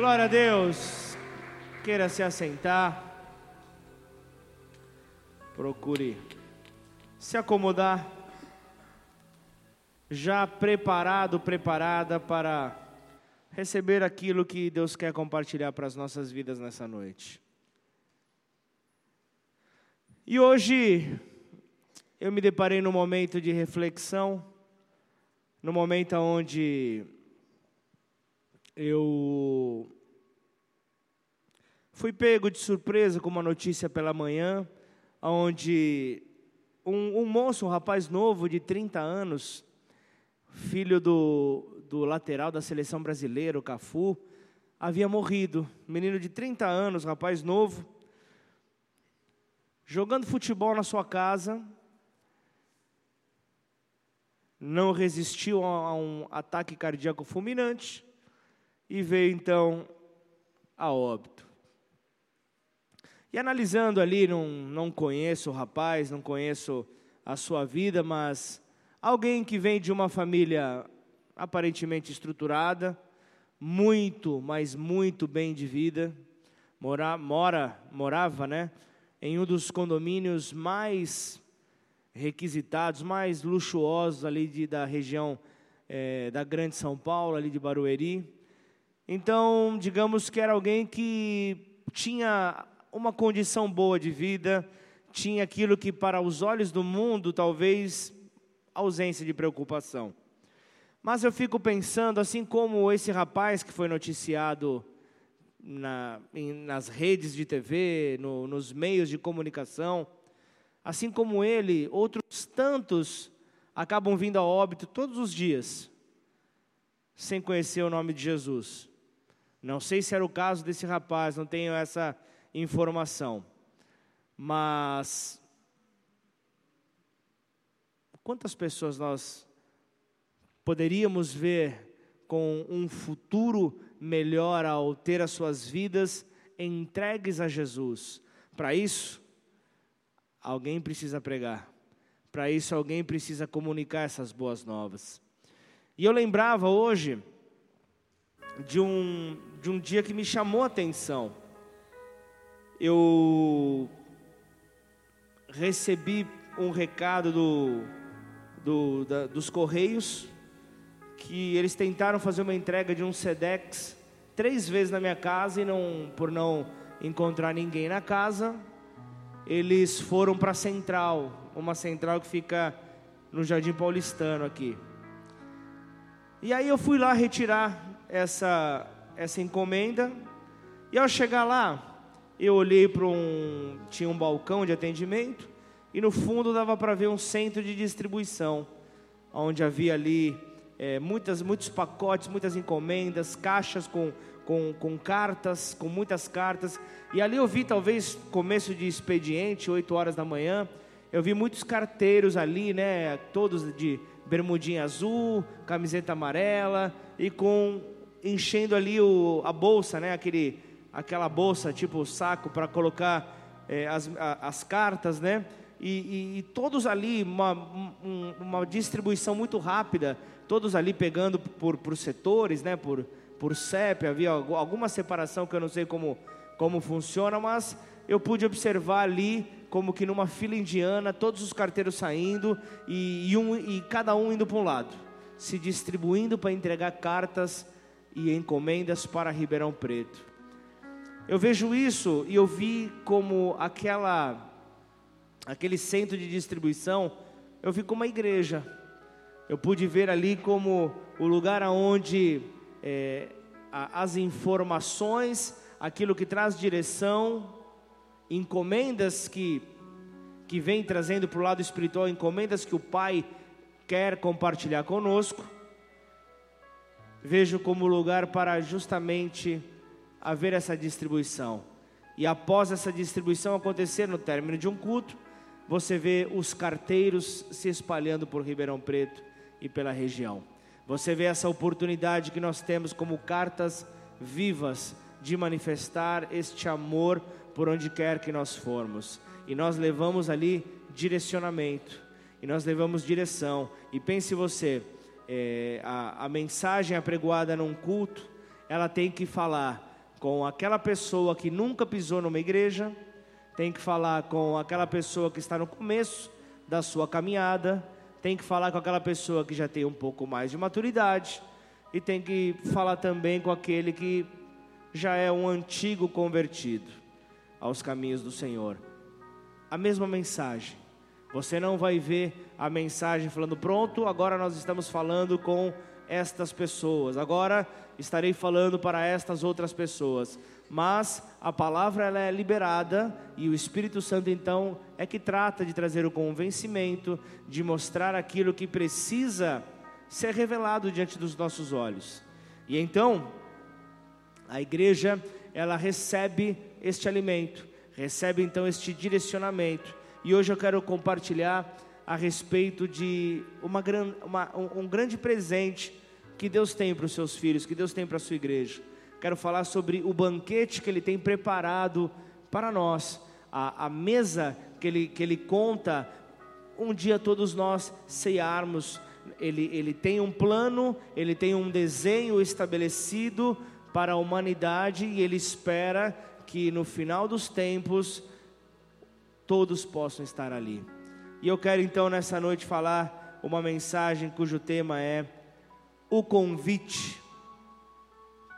Glória a Deus. Queira se assentar. Procure se acomodar. Já preparado, preparada para receber aquilo que Deus quer compartilhar para as nossas vidas nessa noite. E hoje eu me deparei num momento de reflexão, no momento onde eu fui pego de surpresa com uma notícia pela manhã, onde um, um moço, um rapaz novo de 30 anos, filho do, do lateral da seleção brasileira, o Cafu, havia morrido. Menino de 30 anos, rapaz novo, jogando futebol na sua casa, não resistiu a um ataque cardíaco fulminante e veio então a óbito. E analisando ali, não, não conheço o rapaz, não conheço a sua vida, mas alguém que vem de uma família aparentemente estruturada, muito, mas muito bem de vida, mora, mora, morava, né, em um dos condomínios mais requisitados, mais luxuosos ali de, da região é, da Grande São Paulo, ali de Barueri. Então, digamos que era alguém que tinha uma condição boa de vida, tinha aquilo que para os olhos do mundo talvez ausência de preocupação. Mas eu fico pensando, assim como esse rapaz que foi noticiado na, em, nas redes de TV, no, nos meios de comunicação, assim como ele, outros tantos acabam vindo a óbito todos os dias, sem conhecer o nome de Jesus. Não sei se era o caso desse rapaz, não tenho essa informação. Mas quantas pessoas nós poderíamos ver com um futuro melhor ao ter as suas vidas entregues a Jesus? Para isso, alguém precisa pregar. Para isso, alguém precisa comunicar essas boas novas. E eu lembrava hoje de um, de um dia que me chamou a atenção eu recebi um recado do, do, da, dos Correios que eles tentaram fazer uma entrega de um SEDEX três vezes na minha casa e não, por não encontrar ninguém na casa, eles foram para a central, uma central que fica no Jardim Paulistano aqui. E aí eu fui lá retirar essa, essa encomenda, e ao chegar lá, eu olhei para um. tinha um balcão de atendimento e no fundo dava para ver um centro de distribuição, onde havia ali é, muitas, muitos pacotes, muitas encomendas, caixas com, com, com cartas, com muitas cartas. E ali eu vi, talvez, começo de expediente, 8 horas da manhã, eu vi muitos carteiros ali, né, todos de bermudinha azul, camiseta amarela e com enchendo ali o, a bolsa, né, aquele aquela bolsa, tipo saco, para colocar é, as, a, as cartas, né? E, e, e todos ali, uma, um, uma distribuição muito rápida, todos ali pegando por, por setores, né? Por, por CEP, havia alguma separação que eu não sei como, como funciona, mas eu pude observar ali como que numa fila indiana, todos os carteiros saindo e, e, um, e cada um indo para um lado, se distribuindo para entregar cartas e encomendas para Ribeirão Preto. Eu vejo isso e eu vi como aquela aquele centro de distribuição, eu vi como uma igreja. Eu pude ver ali como o lugar aonde é, as informações, aquilo que traz direção, encomendas que que vem trazendo para o lado espiritual, encomendas que o Pai quer compartilhar conosco. Vejo como lugar para justamente haver essa distribuição. E após essa distribuição acontecer no término de um culto, você vê os carteiros se espalhando por Ribeirão Preto e pela região. Você vê essa oportunidade que nós temos como cartas vivas de manifestar este amor por onde quer que nós formos. E nós levamos ali direcionamento, e nós levamos direção. E pense você, é, a, a mensagem apregoada num culto, ela tem que falar com aquela pessoa que nunca pisou numa igreja, tem que falar com aquela pessoa que está no começo da sua caminhada, tem que falar com aquela pessoa que já tem um pouco mais de maturidade e tem que falar também com aquele que já é um antigo convertido aos caminhos do Senhor. A mesma mensagem. Você não vai ver a mensagem falando, pronto, agora nós estamos falando com estas pessoas, agora estarei falando para estas outras pessoas. Mas a palavra ela é liberada e o Espírito Santo então é que trata de trazer o convencimento, de mostrar aquilo que precisa ser revelado diante dos nossos olhos. E então, a igreja, ela recebe este alimento, recebe então este direcionamento. E hoje eu quero compartilhar a respeito de uma, uma, um, grande presente que Deus tem para os seus filhos, que Deus tem para a sua igreja. Quero falar sobre o banquete que Ele tem preparado para nós, a, a mesa que ele, que ele conta um dia todos nós cearmos. Ele, ele tem um plano, ele tem um desenho estabelecido para a humanidade e ele espera que no final dos tempos todos possam estar ali. E eu quero então nessa noite falar uma mensagem cujo tema é o convite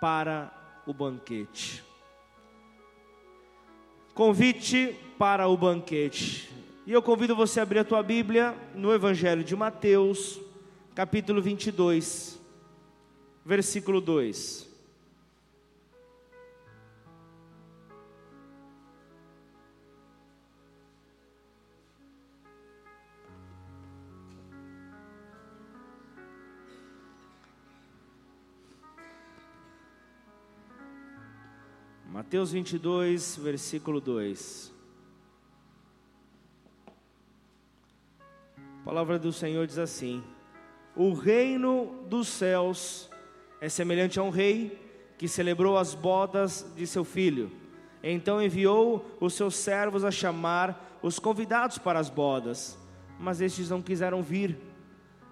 para o banquete. Convite para o banquete. E eu convido você a abrir a tua Bíblia no Evangelho de Mateus, capítulo 22, versículo 2. Mateus 22, versículo 2. A palavra do Senhor diz assim: O reino dos céus é semelhante a um rei que celebrou as bodas de seu filho. Então enviou os seus servos a chamar os convidados para as bodas, mas estes não quiseram vir,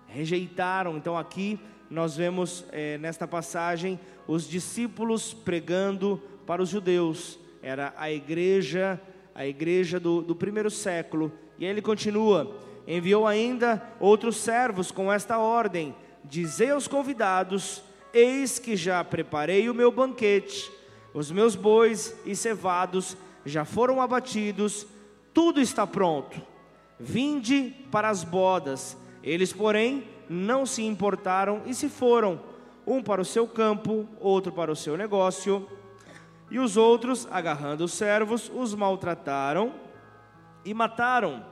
rejeitaram. Então aqui nós vemos é, nesta passagem os discípulos pregando para os judeus, era a igreja, a igreja do, do primeiro século. E ele continua: enviou ainda outros servos com esta ordem: Dizei aos convidados: Eis que já preparei o meu banquete, os meus bois e cevados já foram abatidos, tudo está pronto. Vinde para as bodas. Eles, porém, não se importaram e se foram, um para o seu campo, outro para o seu negócio. E os outros, agarrando os servos, os maltrataram e mataram.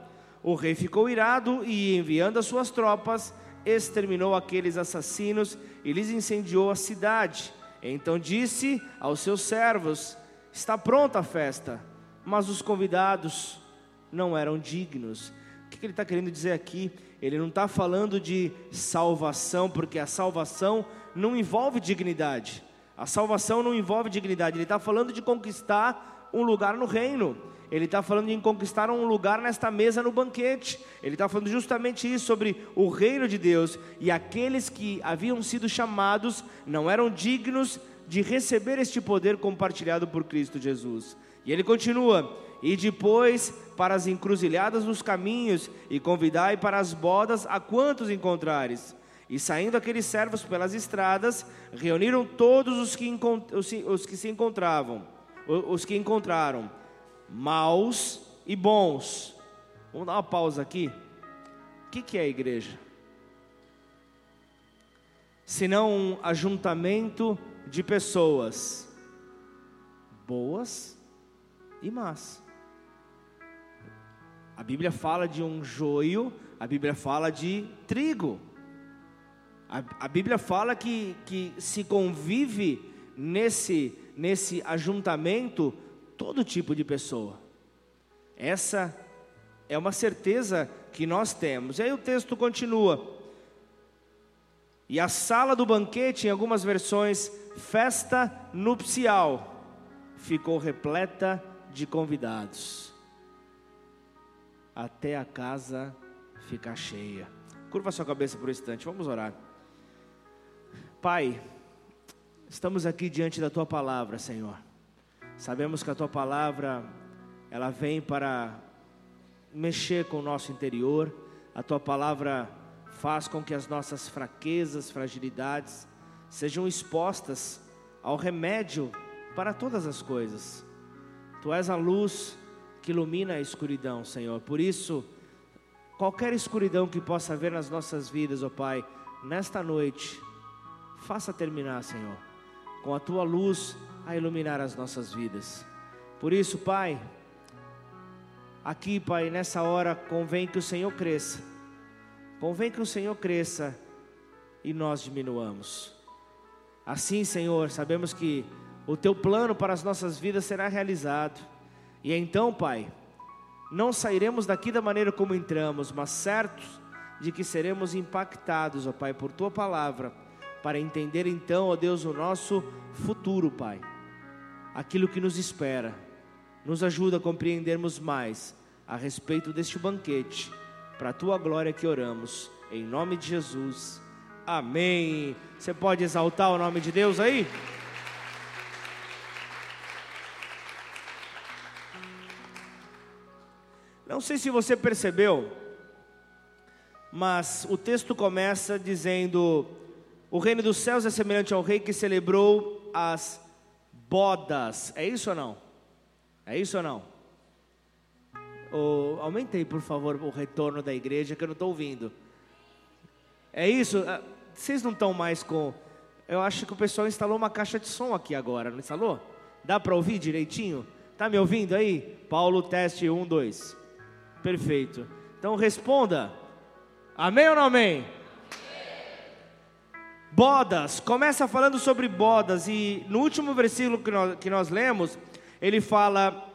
O rei ficou irado e, enviando as suas tropas, exterminou aqueles assassinos e lhes incendiou a cidade. Então disse aos seus servos: Está pronta a festa, mas os convidados não eram dignos. O que ele está querendo dizer aqui? Ele não está falando de salvação, porque a salvação não envolve dignidade. A salvação não envolve dignidade. Ele está falando de conquistar um lugar no reino. Ele está falando de conquistar um lugar nesta mesa no banquete. Ele está falando justamente isso sobre o reino de Deus. E aqueles que haviam sido chamados não eram dignos de receber este poder compartilhado por Cristo Jesus. E ele continua: E depois para as encruzilhadas dos caminhos, e convidai para as bodas a quantos encontrares. E saindo aqueles servos pelas estradas, reuniram todos os que, os que se encontravam, os que encontraram maus e bons. Vamos dar uma pausa aqui. O que, que é a igreja? Senão um ajuntamento de pessoas boas e más. A Bíblia fala de um joio, a Bíblia fala de trigo. A, a Bíblia fala que, que se convive nesse, nesse ajuntamento todo tipo de pessoa. Essa é uma certeza que nós temos. E aí o texto continua. E a sala do banquete, em algumas versões, festa nupcial, ficou repleta de convidados, até a casa ficar cheia. Curva sua cabeça por um instante, vamos orar. Pai, estamos aqui diante da tua palavra, Senhor. Sabemos que a tua palavra ela vem para mexer com o nosso interior. A tua palavra faz com que as nossas fraquezas, fragilidades sejam expostas ao remédio para todas as coisas. Tu és a luz que ilumina a escuridão, Senhor. Por isso, qualquer escuridão que possa haver nas nossas vidas, ó oh Pai, nesta noite, faça terminar, Senhor, com a tua luz a iluminar as nossas vidas. Por isso, Pai, aqui, Pai, nessa hora, convém que o Senhor cresça, convém que o Senhor cresça e nós diminuamos. Assim, Senhor, sabemos que o teu plano para as nossas vidas será realizado. E então, Pai, não sairemos daqui da maneira como entramos, mas certos de que seremos impactados, ó Pai, por tua palavra, para entender então, ó Deus, o nosso futuro, Pai. Aquilo que nos espera. Nos ajuda a compreendermos mais a respeito deste banquete, para a tua glória que oramos, em nome de Jesus. Amém. Você pode exaltar o nome de Deus aí? Não sei se você percebeu, mas o texto começa dizendo: O reino dos céus é semelhante ao rei que celebrou as bodas. É isso ou não? É isso ou não? Oh, aumentei, por favor, o retorno da igreja que eu não estou ouvindo. É isso? Ah, vocês não estão mais com. Eu acho que o pessoal instalou uma caixa de som aqui agora, não instalou? Dá para ouvir direitinho? Tá me ouvindo aí? Paulo, teste 1, 2. Perfeito. Então responda. Amém ou não amém? Bodas, começa falando sobre bodas, e no último versículo que nós, que nós lemos, ele fala: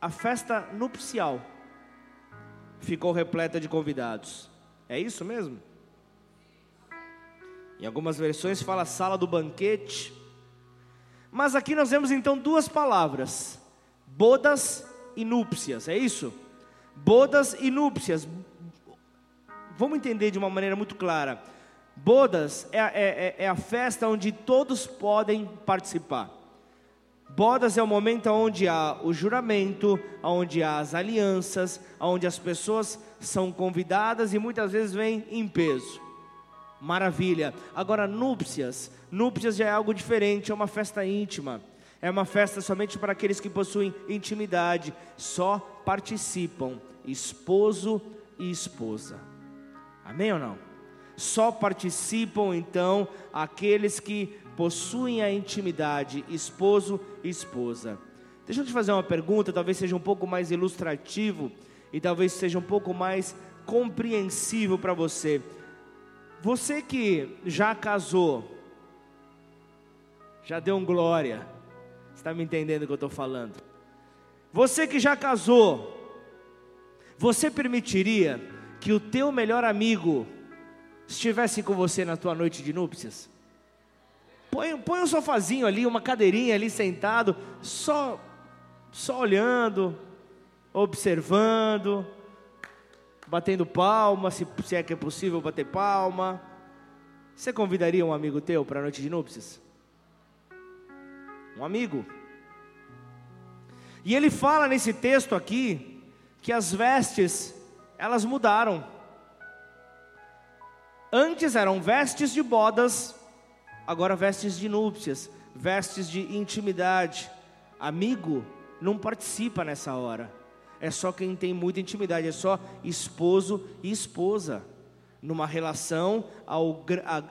a festa nupcial ficou repleta de convidados. É isso mesmo? Em algumas versões fala sala do banquete. Mas aqui nós vemos então duas palavras: bodas e núpcias, é isso? Bodas e núpcias. Vamos entender de uma maneira muito clara. Bodas é, é, é, é, a festa onde todos podem participar. Bodas é o momento onde há o juramento, onde há as alianças, onde as pessoas são convidadas e muitas vezes vêm em peso. Maravilha. Agora, núpcias. Núpcias já é algo diferente, é uma festa íntima. É uma festa somente para aqueles que possuem intimidade, só participam esposo e esposa. Amém ou não? Só participam então aqueles que possuem a intimidade, esposo e esposa. Deixa eu te fazer uma pergunta, talvez seja um pouco mais ilustrativo e talvez seja um pouco mais compreensível para você. Você que já casou, já deu um glória, está me entendendo o que eu estou falando? Você que já casou, você permitiria que o teu melhor amigo estivesse com você na tua noite de núpcias? Põe, põe um sofazinho ali, uma cadeirinha ali sentado, só, só olhando, observando, batendo palma, se, se é que é possível bater palma. Você convidaria um amigo teu para a noite de núpcias? Um amigo. E ele fala nesse texto aqui que as vestes, elas mudaram. Antes eram vestes de bodas, agora vestes de núpcias, vestes de intimidade. Amigo não participa nessa hora. É só quem tem muita intimidade, é só esposo e esposa, numa relação ao,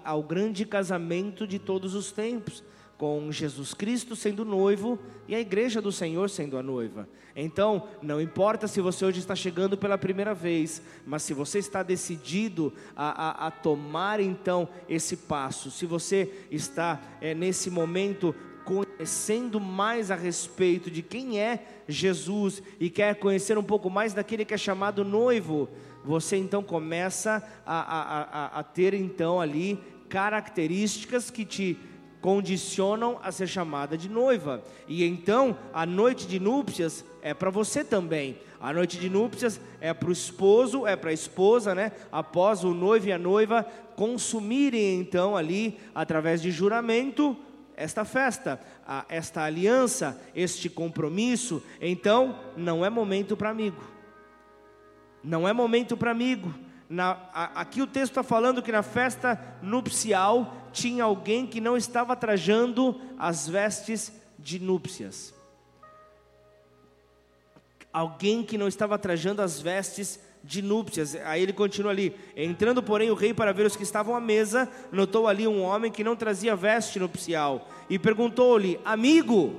ao grande casamento de todos os tempos com Jesus Cristo sendo noivo e a igreja do Senhor sendo a noiva. Então, não importa se você hoje está chegando pela primeira vez, mas se você está decidido a, a, a tomar então esse passo, se você está é, nesse momento conhecendo mais a respeito de quem é Jesus e quer conhecer um pouco mais daquele que é chamado noivo, você então começa a, a, a, a ter então ali características que te condicionam a ser chamada de noiva. E então, a noite de núpcias é para você também. A noite de núpcias é para o esposo, é para a esposa, né? Após o noivo e a noiva consumirem então ali, através de juramento, esta festa, esta aliança, este compromisso, então não é momento para amigo. Não é momento para amigo. Na, a, aqui o texto está falando que na festa nupcial tinha alguém que não estava trajando as vestes de núpcias. Alguém que não estava trajando as vestes de núpcias. Aí ele continua ali: Entrando, porém, o rei para ver os que estavam à mesa, notou ali um homem que não trazia veste nupcial e perguntou-lhe: Amigo,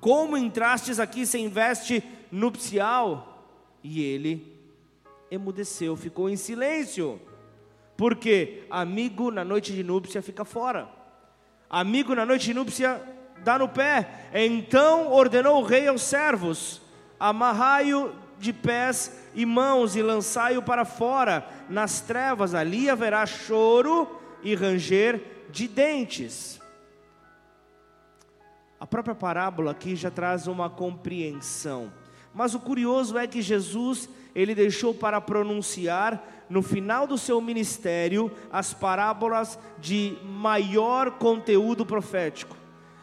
como entrastes aqui sem veste nupcial? E ele emudeceu, ficou em silêncio. Porque amigo na noite de núpcia fica fora. Amigo na noite de núpcia dá no pé. Então ordenou o rei aos servos: Amarrai-o de pés e mãos e lançai-o para fora nas trevas. Ali haverá choro e ranger de dentes. A própria parábola aqui já traz uma compreensão. Mas o curioso é que Jesus ele deixou para pronunciar no final do seu ministério as parábolas de maior conteúdo profético.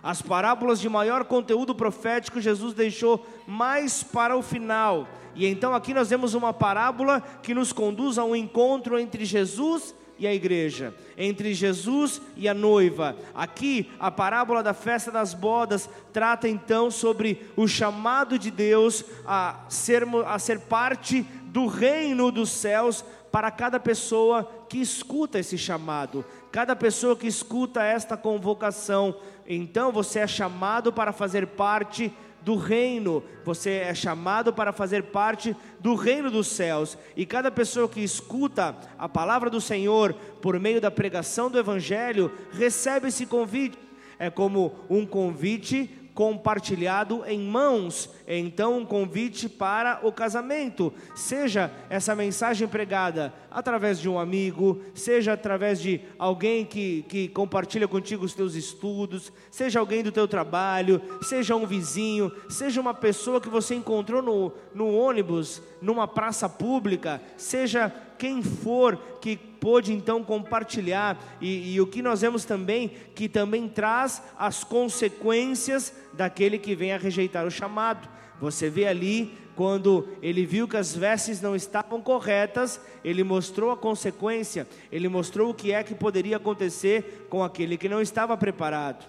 As parábolas de maior conteúdo profético Jesus deixou mais para o final. E então aqui nós vemos uma parábola que nos conduz a um encontro entre Jesus e a igreja, entre Jesus e a noiva. Aqui, a parábola da festa das bodas trata então sobre o chamado de Deus a ser, a ser parte do reino dos céus para cada pessoa que escuta esse chamado, cada pessoa que escuta esta convocação. Então você é chamado para fazer parte do reino, você é chamado para fazer parte do reino dos céus, e cada pessoa que escuta a palavra do Senhor por meio da pregação do Evangelho recebe esse convite. É como um convite compartilhado em mãos. Então, um convite para o casamento. Seja essa mensagem pregada através de um amigo, seja através de alguém que, que compartilha contigo os teus estudos, seja alguém do teu trabalho, seja um vizinho, seja uma pessoa que você encontrou no, no ônibus, numa praça pública, seja quem for que pôde então compartilhar, e, e, o que nós vemos também, que também traz as consequências daquele que vem a rejeitar o chamado. Você vê ali, quando ele viu que as vestes não estavam corretas, ele mostrou a consequência, ele mostrou o que é que poderia acontecer com aquele que não estava preparado.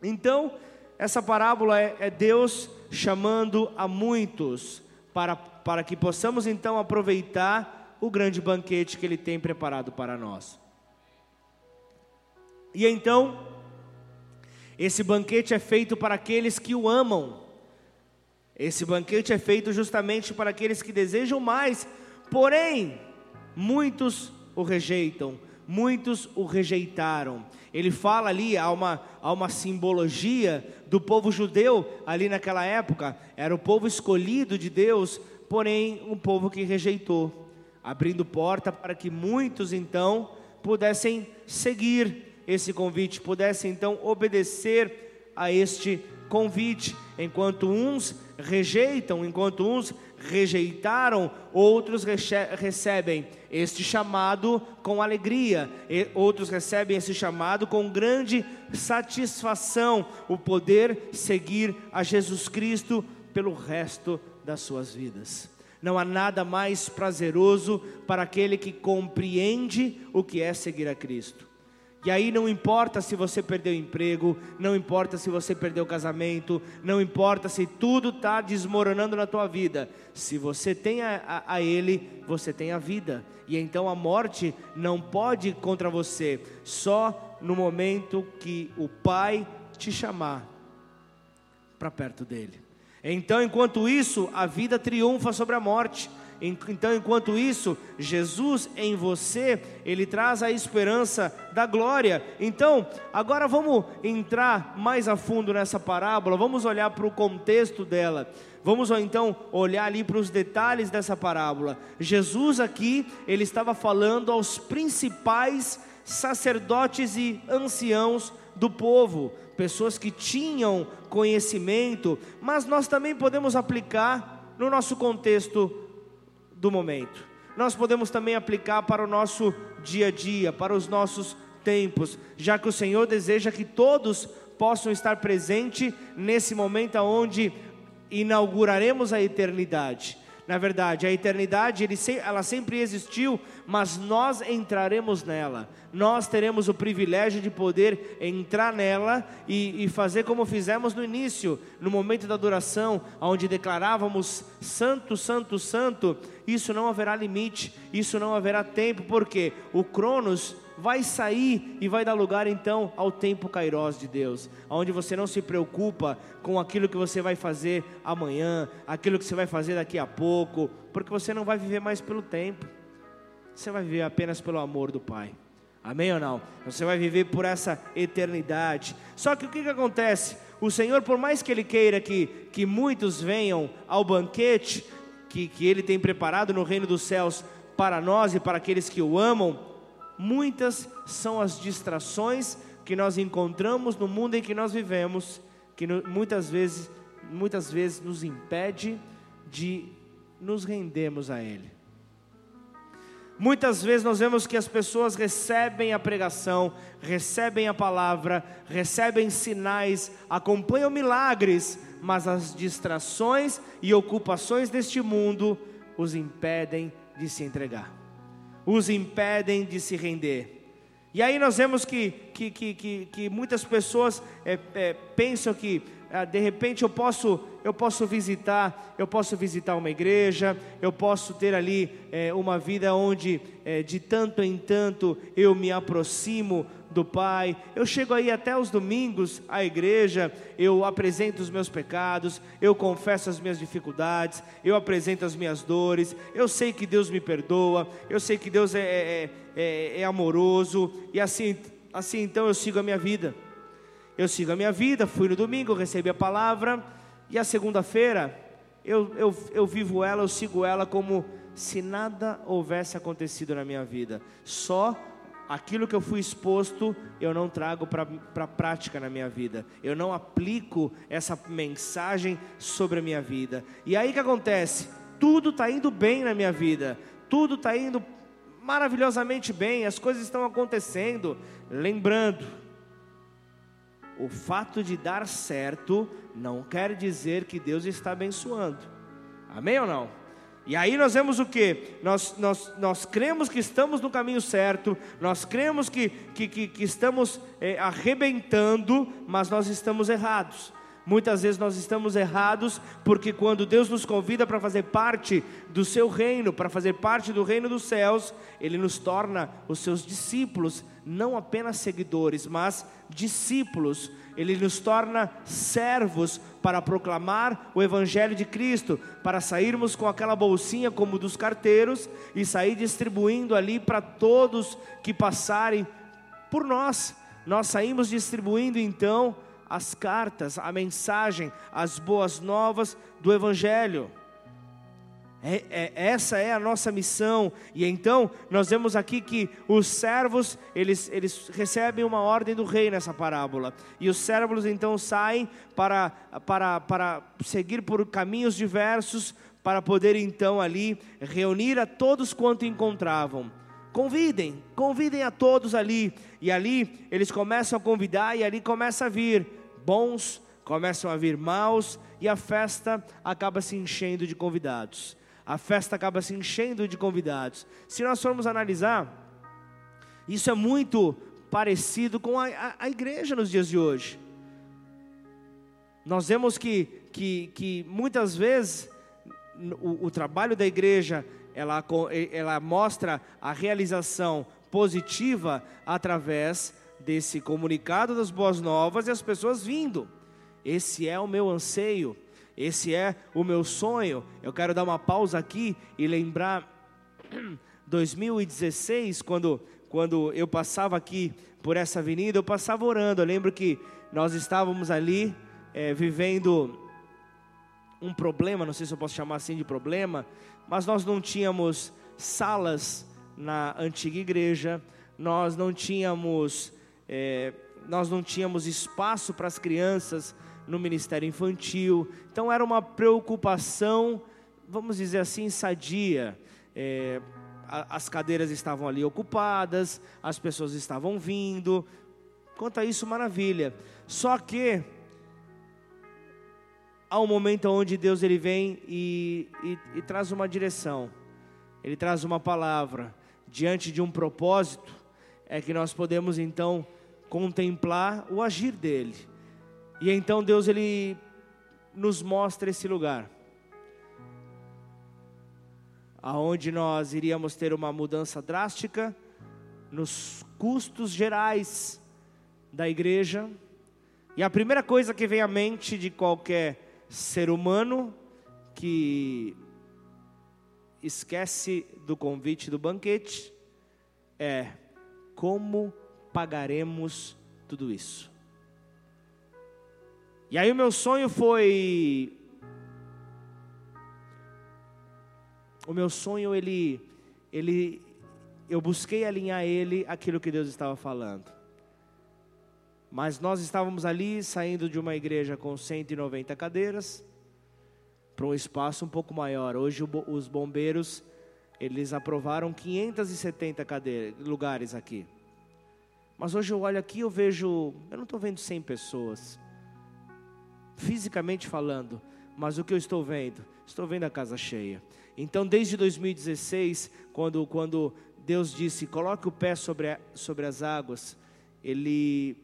Então, essa parábola é, é Deus chamando a muitos para, para que possamos então aproveitar o grande banquete que Ele tem preparado para nós. E então, esse banquete é feito para aqueles que o amam. Esse banquete é feito justamente para aqueles que desejam mais, porém, muitos o rejeitam, muitos o rejeitaram. Ele fala ali, há uma, há uma simbologia do povo judeu ali naquela época, era o povo escolhido de Deus, porém, um povo que rejeitou abrindo porta para que muitos então pudessem seguir esse convite, pudessem então obedecer a este convite, enquanto uns rejeitam, enquanto uns rejeitaram, outros recebem este chamado com alegria, outros recebem esse chamado com grande satisfação, o poder seguir a Jesus Cristo pelo resto das suas vidas. Não há nada mais prazeroso para aquele que compreende o que é seguir a Cristo. E aí não importa se você perdeu o emprego, não importa se você perdeu o casamento, não importa se tudo está desmoronando na tua vida. Se você tem a, a, a, Ele, você tem a vida. E então a morte não pode ir contra você, só no momento que o Pai te chamar para perto dele. Então, enquanto isso, a vida triunfa sobre a morte. Então, enquanto isso, Jesus em você, ele traz a esperança da glória. Então, agora vamos entrar mais a fundo nessa parábola, vamos olhar para o contexto dela. Vamos então olhar ali para os detalhes dessa parábola. Jesus aqui, ele estava falando aos principais sacerdotes e anciãos do povo, pessoas que tinham conhecimento, mas nós também podemos aplicar no nosso contexto do momento. Nós podemos também aplicar para o nosso dia a dia, para os nossos tempos, já que o Senhor deseja que todos possam estar presentes nesse momento onde inauguraremos a eternidade. Na verdade, a eternidade ela sempre existiu, mas nós entraremos nela. Nós teremos o privilégio de poder entrar nela e, e fazer como fizemos no início, no momento da adoração, onde declarávamos Santo, Santo, Santo. Isso não haverá limite, isso não haverá tempo, porque o Cronos vai sair e vai dar lugar então ao tempo kairós de Deus, onde você não se preocupa com aquilo que você vai fazer amanhã, aquilo que você vai fazer daqui a pouco, porque você não vai viver mais pelo tempo. Você vai viver apenas pelo amor do Pai. Amém ou não? Você vai viver por essa eternidade. Só que o que, que acontece? O Senhor, por mais que Ele queira que, que muitos venham ao banquete que, que Ele tem preparado no reino dos céus para nós e para aqueles que o amam, muitas são as distrações que nós encontramos no mundo em que nós vivemos, que muitas vezes, muitas vezes nos impede de nos rendermos a Ele. Muitas vezes nós vemos que as pessoas recebem a pregação, recebem a palavra, recebem sinais, acompanham milagres, mas as distrações e ocupações deste mundo os impedem de se entregar os impedem de se render. E aí nós vemos que, que, que, que, que muitas pessoas é, é, pensam que ah, de repente eu posso eu posso visitar eu posso visitar uma igreja eu posso ter ali é, uma vida onde é, de tanto em tanto eu me aproximo do Pai. Eu chego aí até os domingos à igreja, eu apresento os meus pecados, eu confesso as minhas dificuldades, eu apresento as minhas dores. Eu sei que Deus me perdoa, eu sei que Deus é, é, é, é amoroso, e assim, assim então eu sigo a minha vida. Eu sigo a minha vida, fui no domingo, recebi a palavra, e a segunda-feira eu, eu, eu vivo ela, eu sigo ela como se nada houvesse acontecido na minha vida, só aquilo que eu fui exposto, eu não trago para a prática na minha vida. Eu não aplico essa mensagem sobre a minha vida. E aí que acontece? Tudo está indo bem na minha vida. Tudo está indo maravilhosamente bem. As coisas estão acontecendo. Lembrando, o fato de dar certo não quer dizer que Deus está abençoando. Amém ou não? E aí nós vemos o que? Nós, nós, nós cremos que estamos no caminho certo, nós cremos que, que, que, que estamos é, arrebentando, mas nós estamos errados. Muitas vezes nós estamos errados porque quando Deus nos convida para fazer parte do seu reino, para fazer parte do reino dos céus, Ele nos torna os seus discípulos, não apenas seguidores, mas discípulos. Ele nos torna servos para proclamar o Evangelho de Cristo, para sairmos com aquela bolsinha como dos carteiros e sair distribuindo ali para todos que passarem por nós. Nós saímos distribuindo então as cartas, a mensagem, as boas novas do Evangelho. É, é, essa é a nossa missão, e então nós vemos aqui que os servos eles, eles recebem uma ordem do rei nessa parábola, e os servos então saem para, para, para seguir por caminhos diversos, para poder então ali reunir a todos quanto encontravam. Convidem, convidem a todos ali, e ali eles começam a convidar, e ali começa a vir bons, começam a vir maus, e a festa acaba se enchendo de convidados. A festa acaba se enchendo de convidados. Se nós formos analisar, isso é muito parecido com a, a, a igreja nos dias de hoje. Nós vemos que, que, que muitas vezes o, o trabalho da igreja ela, ela mostra a realização positiva através desse comunicado das boas novas e as pessoas vindo. Esse é o meu anseio, esse é o meu sonho. Eu quero dar uma pausa aqui e lembrar 2016, quando, quando eu passava aqui por essa avenida, eu passava orando. Eu lembro que nós estávamos ali é, vivendo um problema, não sei se eu posso chamar assim de problema, mas nós não tínhamos salas na antiga igreja, nós não tínhamos é, nós não tínhamos espaço para as crianças no ministério infantil, então era uma preocupação, vamos dizer assim, sadia. É, as cadeiras estavam ali ocupadas, as pessoas estavam vindo. Quanto a isso, maravilha. Só que há um momento onde Deus ele vem e, e, e traz uma direção, ele traz uma palavra diante de um propósito, é que nós podemos então contemplar o agir dele. E então Deus ele nos mostra esse lugar aonde nós iríamos ter uma mudança drástica nos custos gerais da igreja. E a primeira coisa que vem à mente de qualquer ser humano que esquece do convite do banquete é como pagaremos tudo isso. E aí o meu sonho foi o meu sonho ele ele eu busquei alinhar ele aquilo que Deus estava falando. Mas nós estávamos ali saindo de uma igreja com 190 cadeiras para um espaço um pouco maior. Hoje os bombeiros eles aprovaram 570 cadeiras, lugares aqui. Mas hoje eu olho aqui eu vejo, eu não estou vendo 100 pessoas, fisicamente falando, mas o que eu estou vendo? Estou vendo a casa cheia. Então, desde 2016, quando, quando Deus disse: coloque o pé sobre, a, sobre as águas, Ele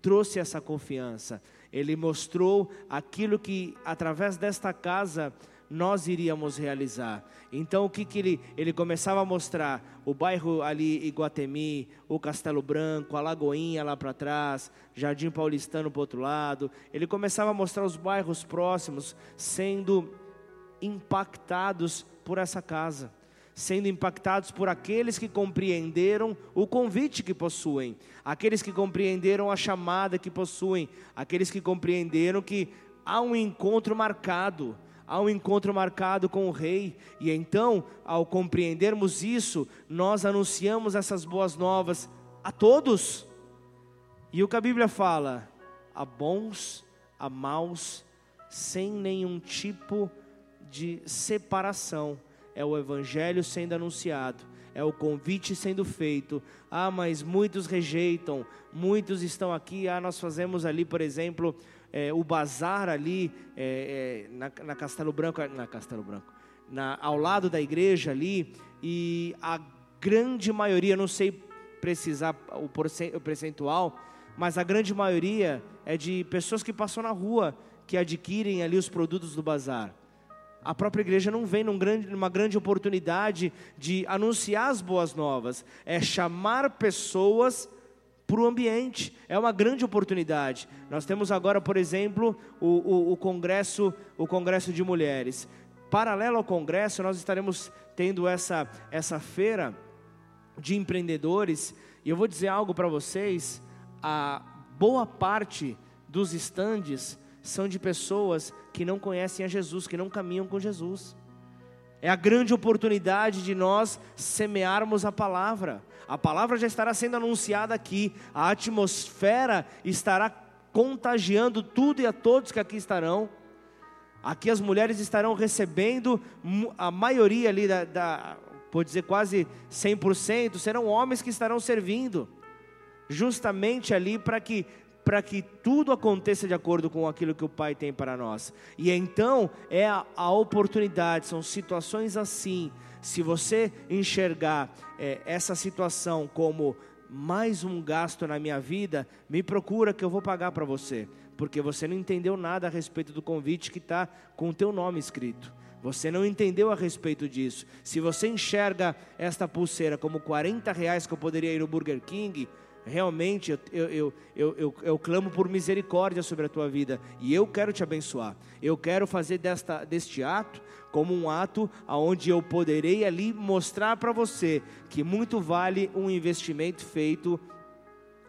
trouxe essa confiança, Ele mostrou aquilo que, através desta casa, nós iríamos realizar. Então o que, que ele, ele começava a mostrar? O bairro ali, Iguatemi, o Castelo Branco, a Lagoinha lá para trás, Jardim Paulistano para outro lado. Ele começava a mostrar os bairros próximos sendo impactados por essa casa sendo impactados por aqueles que compreenderam o convite que possuem, aqueles que compreenderam a chamada que possuem, aqueles que compreenderam que há um encontro marcado, há um encontro marcado com o rei, e então, ao compreendermos isso, nós anunciamos essas boas novas a todos. E o que a Bíblia fala, a bons, a maus, sem nenhum tipo de separação. É o evangelho sendo anunciado, é o convite sendo feito. Ah, mas muitos rejeitam, muitos estão aqui. Ah, nós fazemos ali, por exemplo, é, o bazar ali é, é, na, na, Castelo Branco, na Castelo Branco, na, ao lado da igreja ali, e a grande maioria, não sei precisar o percentual, mas a grande maioria é de pessoas que passam na rua que adquirem ali os produtos do bazar. A própria igreja não vem num grande, numa grande oportunidade de anunciar as boas novas, é chamar pessoas para o ambiente. É uma grande oportunidade. Nós temos agora, por exemplo, o, o, o, congresso, o congresso de mulheres. Paralelo ao congresso, nós estaremos tendo essa essa feira de empreendedores. E eu vou dizer algo para vocês: a boa parte dos estandes são de pessoas que não conhecem a Jesus, que não caminham com Jesus. É a grande oportunidade de nós semearmos a palavra. A palavra já estará sendo anunciada aqui, a atmosfera estará contagiando tudo e a todos que aqui estarão. Aqui as mulheres estarão recebendo, a maioria ali, da, da por dizer quase 100%, serão homens que estarão servindo, justamente ali para que para que tudo aconteça de acordo com aquilo que o Pai tem para nós. E então é a, a oportunidade, são situações assim. Se você enxergar é, essa situação como mais um gasto na minha vida, me procura que eu vou pagar para você, porque você não entendeu nada a respeito do convite que está com o teu nome escrito. Você não entendeu a respeito disso. Se você enxerga esta pulseira como 40 reais que eu poderia ir no Burger King, realmente eu, eu, eu, eu, eu clamo por misericórdia sobre a tua vida e eu quero te abençoar. Eu quero fazer desta, deste ato como um ato onde eu poderei ali mostrar para você que muito vale um investimento feito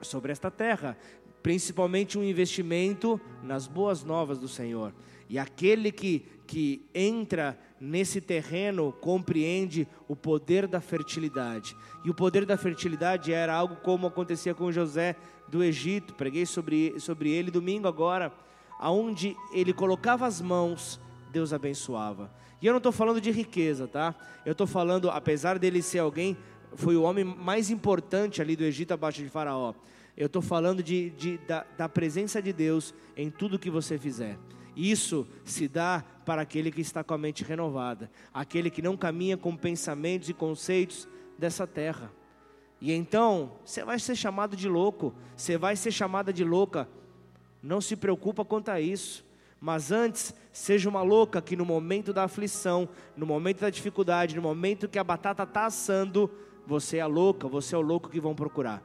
sobre esta terra, principalmente um investimento nas boas novas do Senhor. E aquele que, que entra nesse terreno compreende o poder da fertilidade. E o poder da fertilidade era algo como acontecia com José do Egito. Preguei sobre, sobre ele domingo agora, aonde ele colocava as mãos Deus abençoava. E eu não estou falando de riqueza, tá? Eu estou falando, apesar dele ser alguém, foi o homem mais importante ali do Egito abaixo de Faraó. Eu estou falando de, de da, da presença de Deus em tudo que você fizer. Isso se dá para aquele que está com a mente renovada, aquele que não caminha com pensamentos e conceitos dessa terra. E então, você vai ser chamado de louco, você vai ser chamada de louca. Não se preocupa quanto a isso. Mas antes, seja uma louca que no momento da aflição, no momento da dificuldade, no momento que a batata está assando, você é a louca, você é o louco que vão procurar.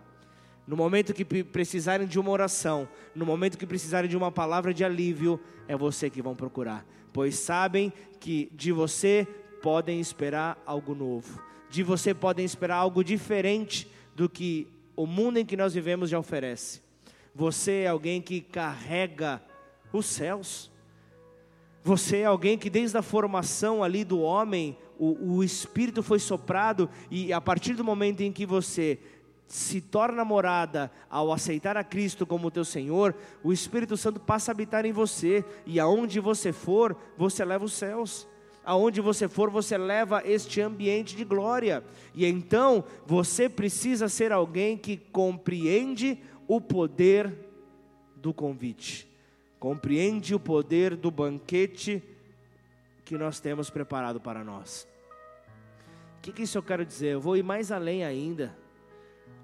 No momento que precisarem de uma oração, no momento que precisarem de uma palavra de alívio, é você que vão procurar, pois sabem que de você podem esperar algo novo, de você podem esperar algo diferente do que o mundo em que nós vivemos já oferece. Você é alguém que carrega os céus. Você é alguém que desde a formação ali do homem, o, o Espírito foi soprado, e a partir do momento em que você se torna morada ao aceitar a Cristo como teu Senhor, o Espírito Santo passa a habitar em você, e aonde você for, você leva os céus. Aonde você for, você leva este ambiente de glória. E então, você precisa ser alguém que compreende o poder do convite. Compreende o poder do banquete que nós temos preparado para nós. O que, que isso eu quero dizer? Eu vou ir mais além ainda.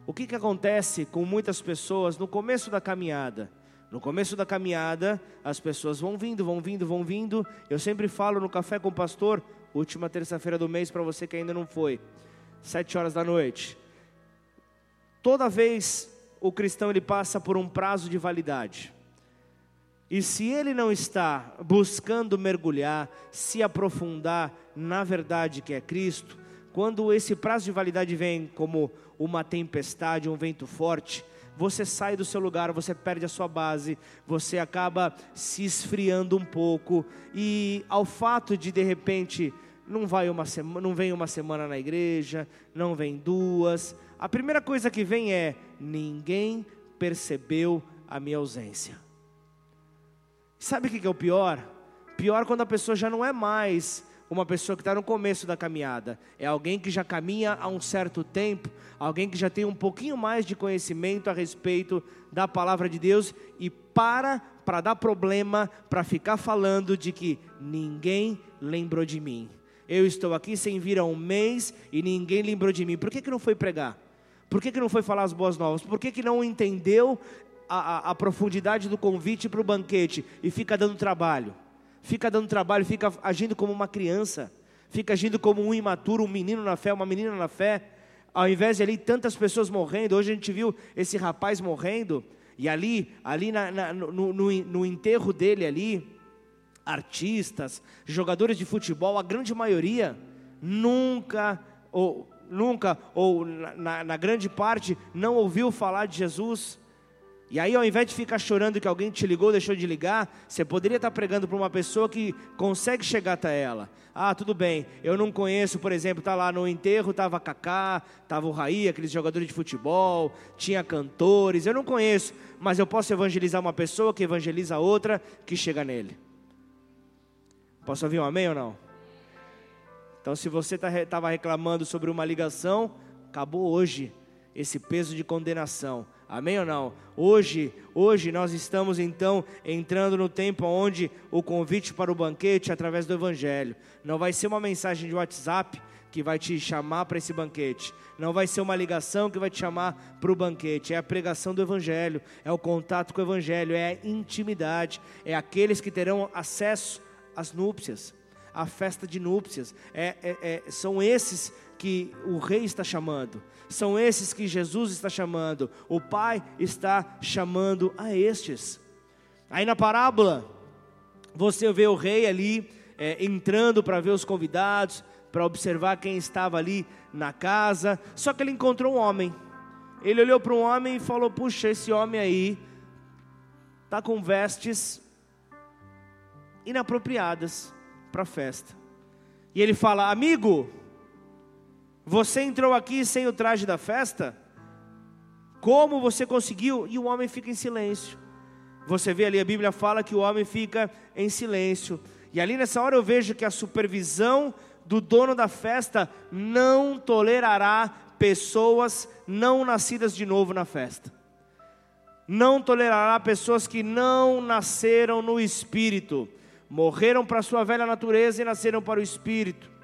O que, que acontece com muitas pessoas no começo da caminhada? No começo da caminhada, as pessoas vão vindo, vão vindo, vão vindo. Eu sempre falo no Café com o Pastor, última terça-feira do mês, para você que ainda não foi, sete horas da noite. Toda vez o cristão ele passa por um prazo de validade. E se ele não está buscando mergulhar, se aprofundar na verdade que é Cristo, quando esse prazo de validade vem como uma tempestade, um vento forte, você sai do seu lugar, você perde a sua base, você acaba se esfriando um pouco e ao fato de de repente não vai uma semana, não vem uma semana na igreja, não vem duas, a primeira coisa que vem é ninguém percebeu a minha ausência. Sabe o que é o pior? Pior quando a pessoa já não é mais uma pessoa que está no começo da caminhada, é alguém que já caminha há um certo tempo, alguém que já tem um pouquinho mais de conhecimento a respeito da palavra de Deus e para para dar problema, para ficar falando de que ninguém lembrou de mim. Eu estou aqui sem vir há um mês e ninguém lembrou de mim. Por que, que não foi pregar? Por que, que não foi falar as boas novas? Por que, que não entendeu a, a, a profundidade do convite para o banquete e fica dando trabalho? Fica dando trabalho, fica agindo como uma criança, fica agindo como um imaturo, um menino na fé, uma menina na fé. Ao invés de ali tantas pessoas morrendo, hoje a gente viu esse rapaz morrendo, e ali, ali na, na, no, no, no enterro dele ali, artistas, jogadores de futebol, a grande maioria nunca ou nunca ou na, na, grande parte não ouviu falar de Jesus. E aí, ao invés de ficar chorando que alguém te ligou, deixou de ligar, você poderia estar pregando para uma pessoa que consegue chegar até ela. Ah, tudo bem, eu não conheço, por exemplo, tá lá no enterro, estava Kaká, estava o Raí, aqueles jogadores de futebol, tinha cantores, eu não conheço, mas eu posso evangelizar uma pessoa que evangeliza outra que chega nele. Posso ouvir um amém ou não? Então, se você estava tá, reclamando sobre uma ligação, acabou hoje esse peso de condenação Amém ou não? Hoje, hoje nós estamos então entrando no tempo onde o convite para o banquete é através do evangelho. Não vai ser uma mensagem de WhatsApp que vai te chamar para esse banquete. Não vai ser uma ligação que vai te chamar para o banquete. É a pregação do Evangelho, é o contato com o Evangelho, é a intimidade, é aqueles que terão acesso às núpcias, à festa de núpcias. É, é, é, são esses que o Rei está chamando são esses que Jesus está chamando, o Pai está chamando a estes. Aí na parábola, você vê o rei ali é, entrando para ver os convidados, para observar quem estava ali na casa, só que ele encontrou um homem. Ele olhou para um homem e falou: Puxa, esse homem aí está com vestes inapropriadas para a festa. E ele fala: Amigo, você entrou aqui sem o traje da festa? Como você conseguiu? E o homem fica em silêncio. Você vê ali, a Bíblia fala que o homem fica em silêncio. E ali nessa hora eu vejo que a supervisão do dono da festa não tolerará pessoas não nascidas de novo na festa. Não tolerará pessoas que não nasceram no espírito, morreram para a sua velha natureza e nasceram para o espírito.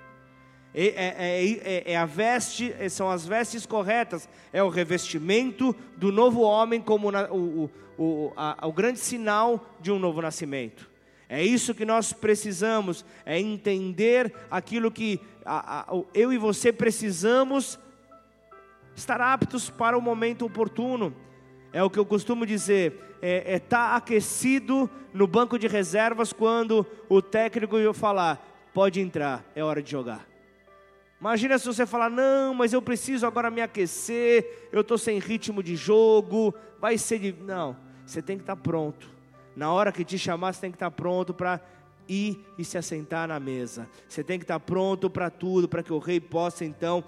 É, é, é, é, a veste, são as vestes corretas, é o revestimento do novo homem como na, o, o, a, o grande sinal de um novo nascimento. É isso que nós precisamos, é entender aquilo que a, a, eu e você precisamos estar aptos para o momento oportuno. É o que eu costumo dizer, é estar é tá aquecido no banco de reservas quando o técnico falar, pode entrar, é hora de jogar. Imagina se você falar, não, mas eu preciso agora me aquecer, eu estou sem ritmo de jogo, vai ser de. Não, você tem que estar tá pronto. Na hora que te chamar, você tem que estar tá pronto para ir e se assentar na mesa. Você tem que estar tá pronto para tudo, para que o rei possa então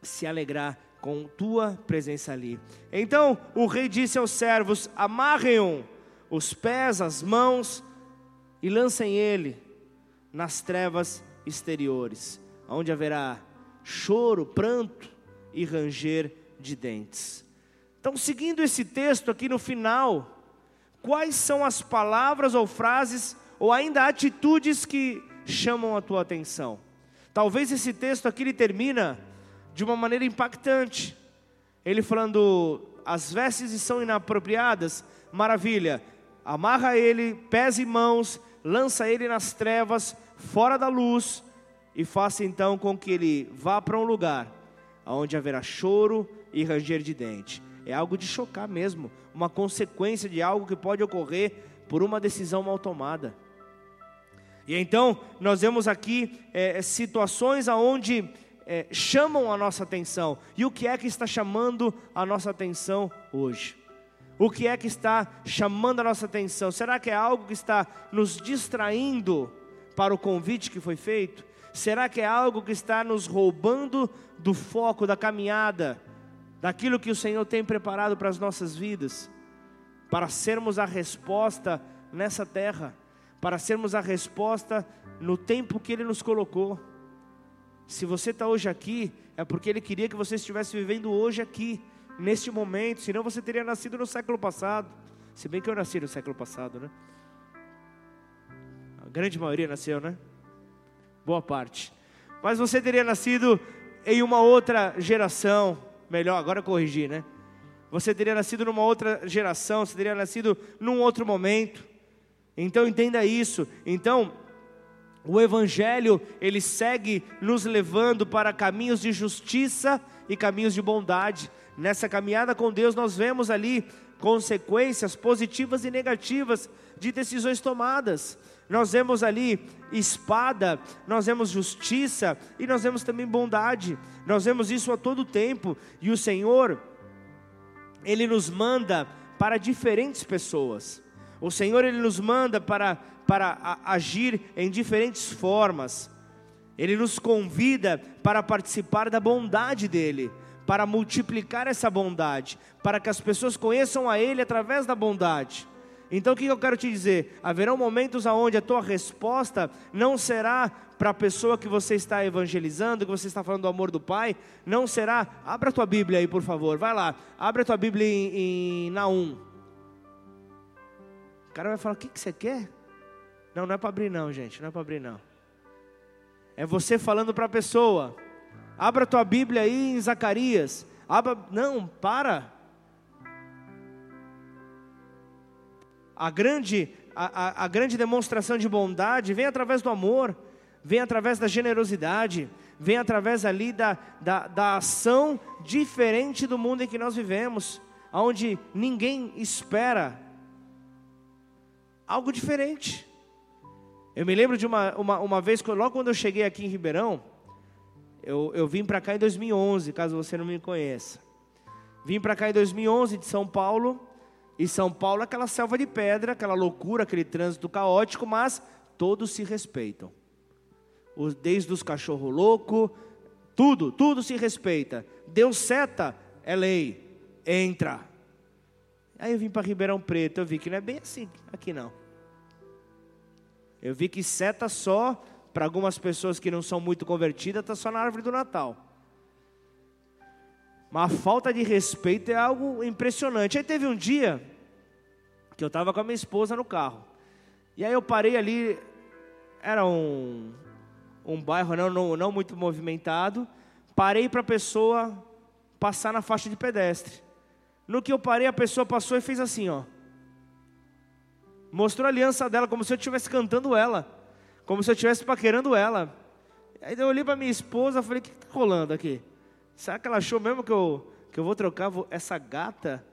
se alegrar com tua presença ali. Então o rei disse aos servos: amarrem os pés, as mãos e lancem ele nas trevas exteriores onde haverá choro, pranto e ranger de dentes. Então, seguindo esse texto aqui no final, quais são as palavras ou frases ou ainda atitudes que chamam a tua atenção? Talvez esse texto aqui ele termina de uma maneira impactante. Ele falando: as vestes são inapropriadas, maravilha. Amarra ele, pés e mãos, lança ele nas trevas, fora da luz, e faça então com que ele vá para um lugar onde haverá choro e ranger de dente. É algo de chocar mesmo, uma consequência de algo que pode ocorrer por uma decisão mal tomada. E então nós vemos aqui é, situações aonde é, chamam a nossa atenção. E o que é que está chamando a nossa atenção hoje? O que é que está chamando a nossa atenção? Será que é algo que está nos distraindo para o convite que foi feito? Será que é algo que está nos roubando do foco da caminhada, daquilo que o Senhor tem preparado para as nossas vidas, para sermos a resposta nessa terra, para sermos a resposta no tempo que Ele nos colocou? Se você está hoje aqui, é porque Ele queria que você estivesse vivendo hoje aqui, neste momento, senão você teria nascido no século passado. Se bem que eu nasci no século passado, né? A grande maioria nasceu, né? Boa parte. Mas você teria nascido em uma outra geração, melhor, agora corrigir, né? Você teria nascido numa outra geração, você teria nascido num outro momento. Então entenda isso. Então, o evangelho, ele segue nos levando para caminhos de justiça e caminhos de bondade. Nessa caminhada com Deus, nós vemos ali consequências positivas e negativas de decisões tomadas nós vemos ali espada, nós vemos justiça e nós vemos também bondade. Nós vemos isso a todo tempo e o Senhor ele nos manda para diferentes pessoas. O Senhor ele nos manda para para agir em diferentes formas. Ele nos convida para participar da bondade dele, para multiplicar essa bondade, para que as pessoas conheçam a ele através da bondade. Então o que eu quero te dizer? Haverão momentos onde a tua resposta não será para a pessoa que você está evangelizando, que você está falando do amor do Pai, não será. Abra a tua Bíblia aí, por favor, vai lá. Abra a tua Bíblia em, em Naum. O cara vai falar: o que, que você quer? Não, não é para abrir, não, gente, não é para abrir, não. É você falando para a pessoa. Abra a tua Bíblia aí em Zacarias. Abra, não, para. A grande, a, a, a grande demonstração de bondade vem através do amor, vem através da generosidade, vem através ali da, da, da ação diferente do mundo em que nós vivemos, onde ninguém espera algo diferente. Eu me lembro de uma, uma, uma vez, logo quando eu cheguei aqui em Ribeirão, eu, eu vim para cá em 2011, caso você não me conheça. Vim para cá em 2011 de São Paulo, e São Paulo é aquela selva de pedra, aquela loucura, aquele trânsito caótico, mas todos se respeitam. Desde os cachorro louco, tudo, tudo se respeita. Deu seta, é lei. Entra. Aí eu vim para Ribeirão Preto, eu vi que não é bem assim aqui não. Eu vi que seta só, para algumas pessoas que não são muito convertidas, está só na árvore do Natal. Mas a falta de respeito é algo impressionante. Aí teve um dia que eu estava com a minha esposa no carro. E aí eu parei ali, era um, um bairro não, não, não muito movimentado. Parei para a pessoa passar na faixa de pedestre. No que eu parei, a pessoa passou e fez assim, ó. Mostrou a aliança dela, como se eu estivesse cantando ela. Como se eu estivesse paquerando ela. Aí eu olhei para minha esposa e falei, o que está rolando aqui? Será que ela achou mesmo que eu, que eu vou trocar essa gata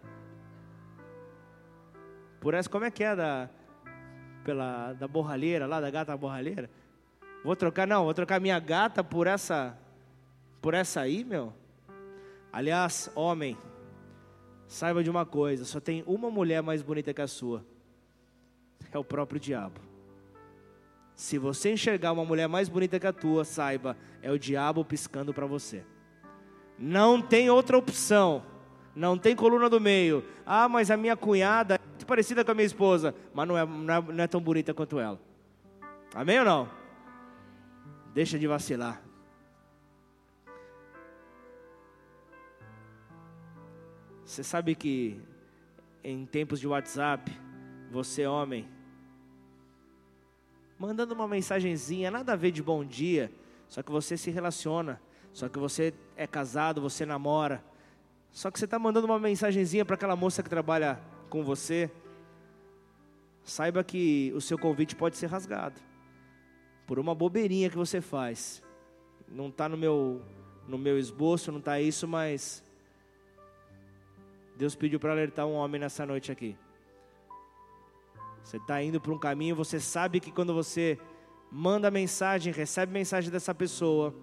por essa, como é que é da, pela, da borralheira lá, da gata borralheira? Vou trocar, não, vou trocar minha gata por essa, por essa aí, meu. Aliás, homem, Saiba de uma coisa: só tem uma mulher mais bonita que a sua. É o próprio diabo. Se você enxergar uma mulher mais bonita que a tua, saiba, é o diabo piscando para você. Não tem outra opção. Não tem coluna do meio. Ah, mas a minha cunhada é parecida com a minha esposa, mas não é, não é, não é tão bonita quanto ela. Amém ou não? Deixa de vacilar. Você sabe que em tempos de WhatsApp, você homem, mandando uma mensagenzinha, nada a ver de bom dia, só que você se relaciona, só que você é casado, você namora, só que você está mandando uma mensagenzinha para aquela moça que trabalha com você, saiba que o seu convite pode ser rasgado por uma bobeirinha que você faz. Não está no meu no meu esboço, não está isso, mas Deus pediu para alertar um homem nessa noite aqui. Você está indo para um caminho, você sabe que quando você manda mensagem, recebe mensagem dessa pessoa,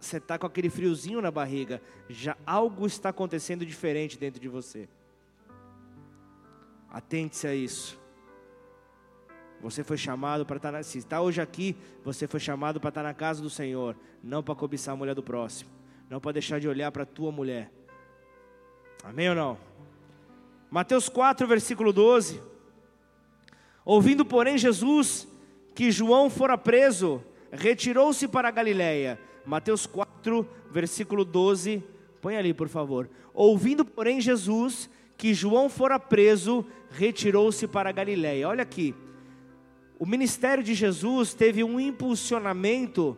você está com aquele friozinho na barriga, já algo está acontecendo diferente dentro de você. Atente-se a isso. Você foi chamado para estar, se está hoje aqui, você foi chamado para estar na casa do Senhor, não para cobiçar a mulher do próximo, não para deixar de olhar para a tua mulher. Amém ou não? Mateus 4, versículo 12. Ouvindo, porém, Jesus que João fora preso, retirou-se para a Galiléia. Mateus 4, versículo 12. Põe ali, por favor. Ouvindo, porém, Jesus que João fora preso, retirou-se para Galiléia. Olha aqui. O ministério de Jesus teve um impulsionamento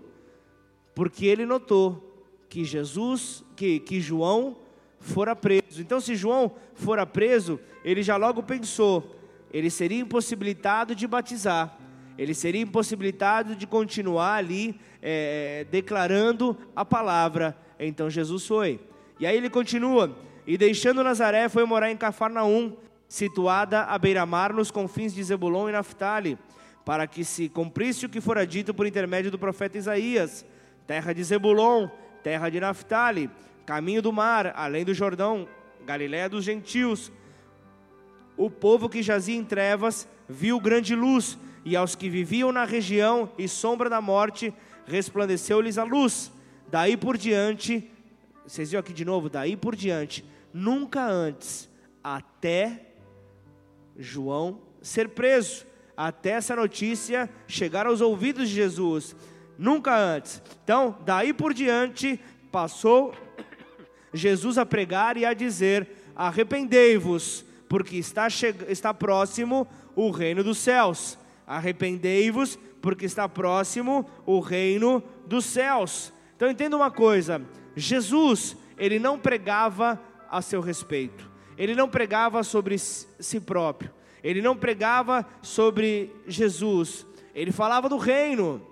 porque ele notou que Jesus, que, que João fora preso. Então, se João fora preso, ele já logo pensou: ele seria impossibilitado de batizar, ele seria impossibilitado de continuar ali é, declarando a palavra. Então, Jesus foi. E aí ele continua: e deixando Nazaré, foi morar em Cafarnaum, situada à beira-mar, nos confins de Zebulon e Naphtali, para que se cumprisse o que fora dito por intermédio do profeta Isaías: terra de Zebulon, terra de Naphtali caminho do mar, além do Jordão, Galiléia dos gentios. O povo que jazia em trevas viu grande luz, e aos que viviam na região e sombra da morte, resplandeceu-lhes a luz. Daí por diante, vocês viram aqui de novo, daí por diante, nunca antes, até João ser preso, até essa notícia chegar aos ouvidos de Jesus. Nunca antes. Então, daí por diante, passou Jesus a pregar e a dizer: Arrependei-vos, porque está, está próximo o reino dos céus. Arrependei-vos, porque está próximo o reino dos céus. Então entenda uma coisa: Jesus, ele não pregava a seu respeito, ele não pregava sobre si próprio, ele não pregava sobre Jesus, ele falava do reino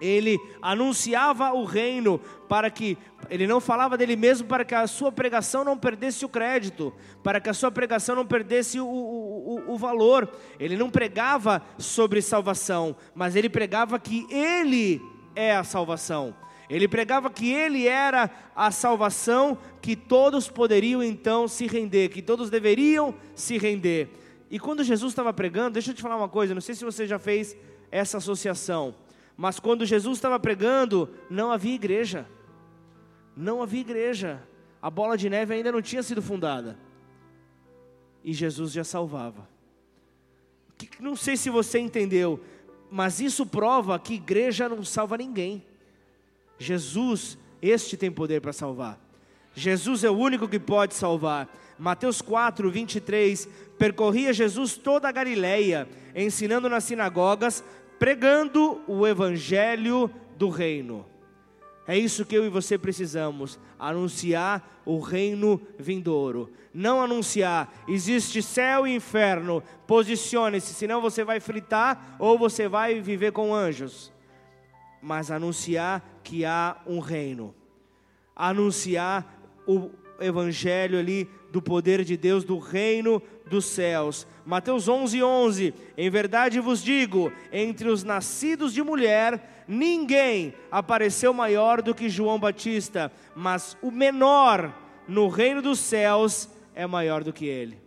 ele anunciava o reino para que ele não falava dele mesmo para que a sua pregação não perdesse o crédito, para que a sua pregação não perdesse o, o, o, valor. Ele não pregava sobre salvação, mas ele pregava que ele é a salvação. Ele pregava que ele era a salvação que todos poderiam então se render, que todos deveriam se render. E quando Jesus estava pregando, deixa eu te falar uma coisa, não sei se você já fez essa associação. Mas quando Jesus estava pregando, não havia igreja. Não havia igreja. A bola de neve ainda não tinha sido fundada. E Jesus já salvava. Não sei se você entendeu, mas isso prova que igreja não salva ninguém. Jesus, este tem poder para salvar. Jesus é o único que pode salvar. Mateus 4, 23. Percorria Jesus toda a Galileia, ensinando nas sinagogas, pregando o evangelho do reino. É isso que eu e você precisamos: anunciar o reino vindouro. Não anunciar, existe céu e inferno, posicione-se, senão você vai fritar ou você vai viver com anjos. Mas anunciar que há um reino, anunciar o evangelho ali do poder de Deus, do reino dos céus. Mateus 11, 11: Em verdade vos digo, entre os nascidos de mulher, ninguém apareceu maior do que João Batista, mas o menor no reino dos céus é maior do que ele.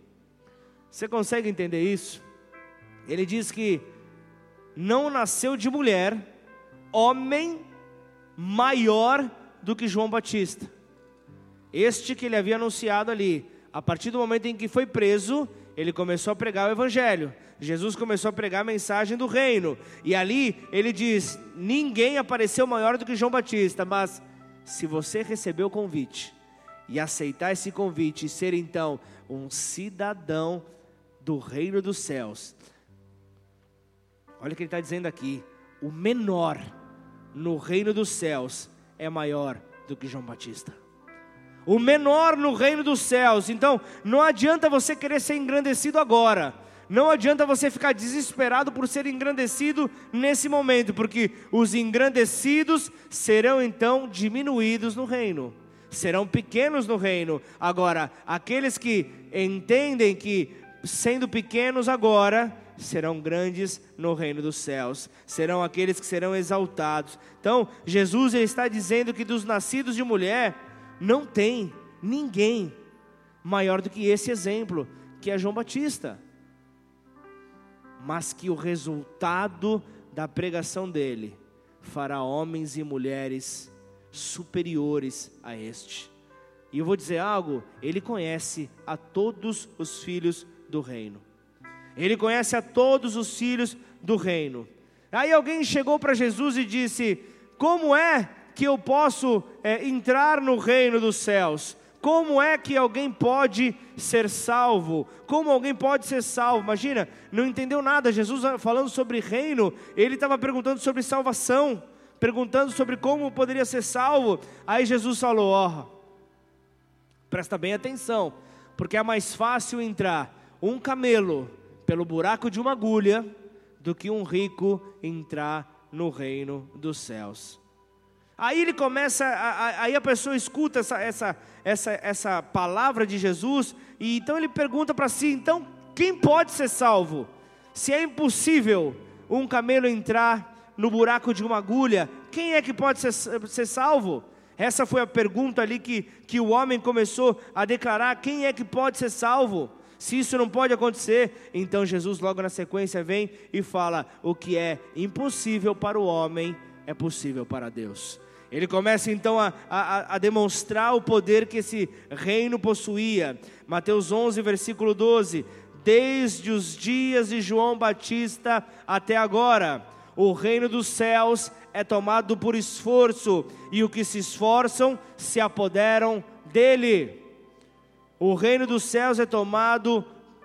Você consegue entender isso? Ele diz que não nasceu de mulher homem maior do que João Batista. Este que ele havia anunciado ali, a partir do momento em que foi preso, ele começou a pregar o evangelho. Jesus começou a pregar a mensagem do reino. E ali ele diz: Ninguém apareceu maior do que João Batista, mas se você receber o convite e aceitar esse convite e ser então um cidadão do reino dos céus, olha o que ele está dizendo aqui: o menor no reino dos céus é maior do que João Batista o menor no reino dos céus. Então, não adianta você querer ser engrandecido agora. Não adianta você ficar desesperado por ser engrandecido nesse momento, porque os engrandecidos serão então diminuídos no reino, serão pequenos no reino. Agora, aqueles que entendem que sendo pequenos agora, serão grandes no reino dos céus, serão aqueles que serão exaltados. Então, Jesus está dizendo que dos nascidos de mulher, não tem ninguém maior do que esse exemplo, que é João Batista. Mas que o resultado da pregação dele fará homens e mulheres superiores a este. E eu vou dizer algo: ele conhece a todos os filhos do reino. Ele conhece a todos os filhos do reino. Aí alguém chegou para Jesus e disse: Como é que eu posso é, entrar no reino dos céus? Como é que alguém pode ser salvo? Como alguém pode ser salvo? Imagina, não entendeu nada. Jesus falando sobre reino, ele estava perguntando sobre salvação, perguntando sobre como poderia ser salvo. Aí Jesus falou: Ó, oh, presta bem atenção, porque é mais fácil entrar um camelo pelo buraco de uma agulha do que um rico entrar no reino dos céus. Aí ele começa, aí a pessoa escuta essa, essa, essa, essa palavra de Jesus, e então ele pergunta para si: então, quem pode ser salvo? Se é impossível um camelo entrar no buraco de uma agulha, quem é que pode ser, ser salvo? Essa foi a pergunta ali que, que o homem começou a declarar: quem é que pode ser salvo? Se isso não pode acontecer, então Jesus, logo na sequência, vem e fala: o que é impossível para o homem é possível para Deus. Ele começa então a, a, a, demonstrar o poder que esse reino possuía. Mateus 11, versículo 12: Desde os dias de João Batista até agora, o reino dos céus é tomado por esforço, e os que se esforçam se apoderam dele. O reino dos céus é tomado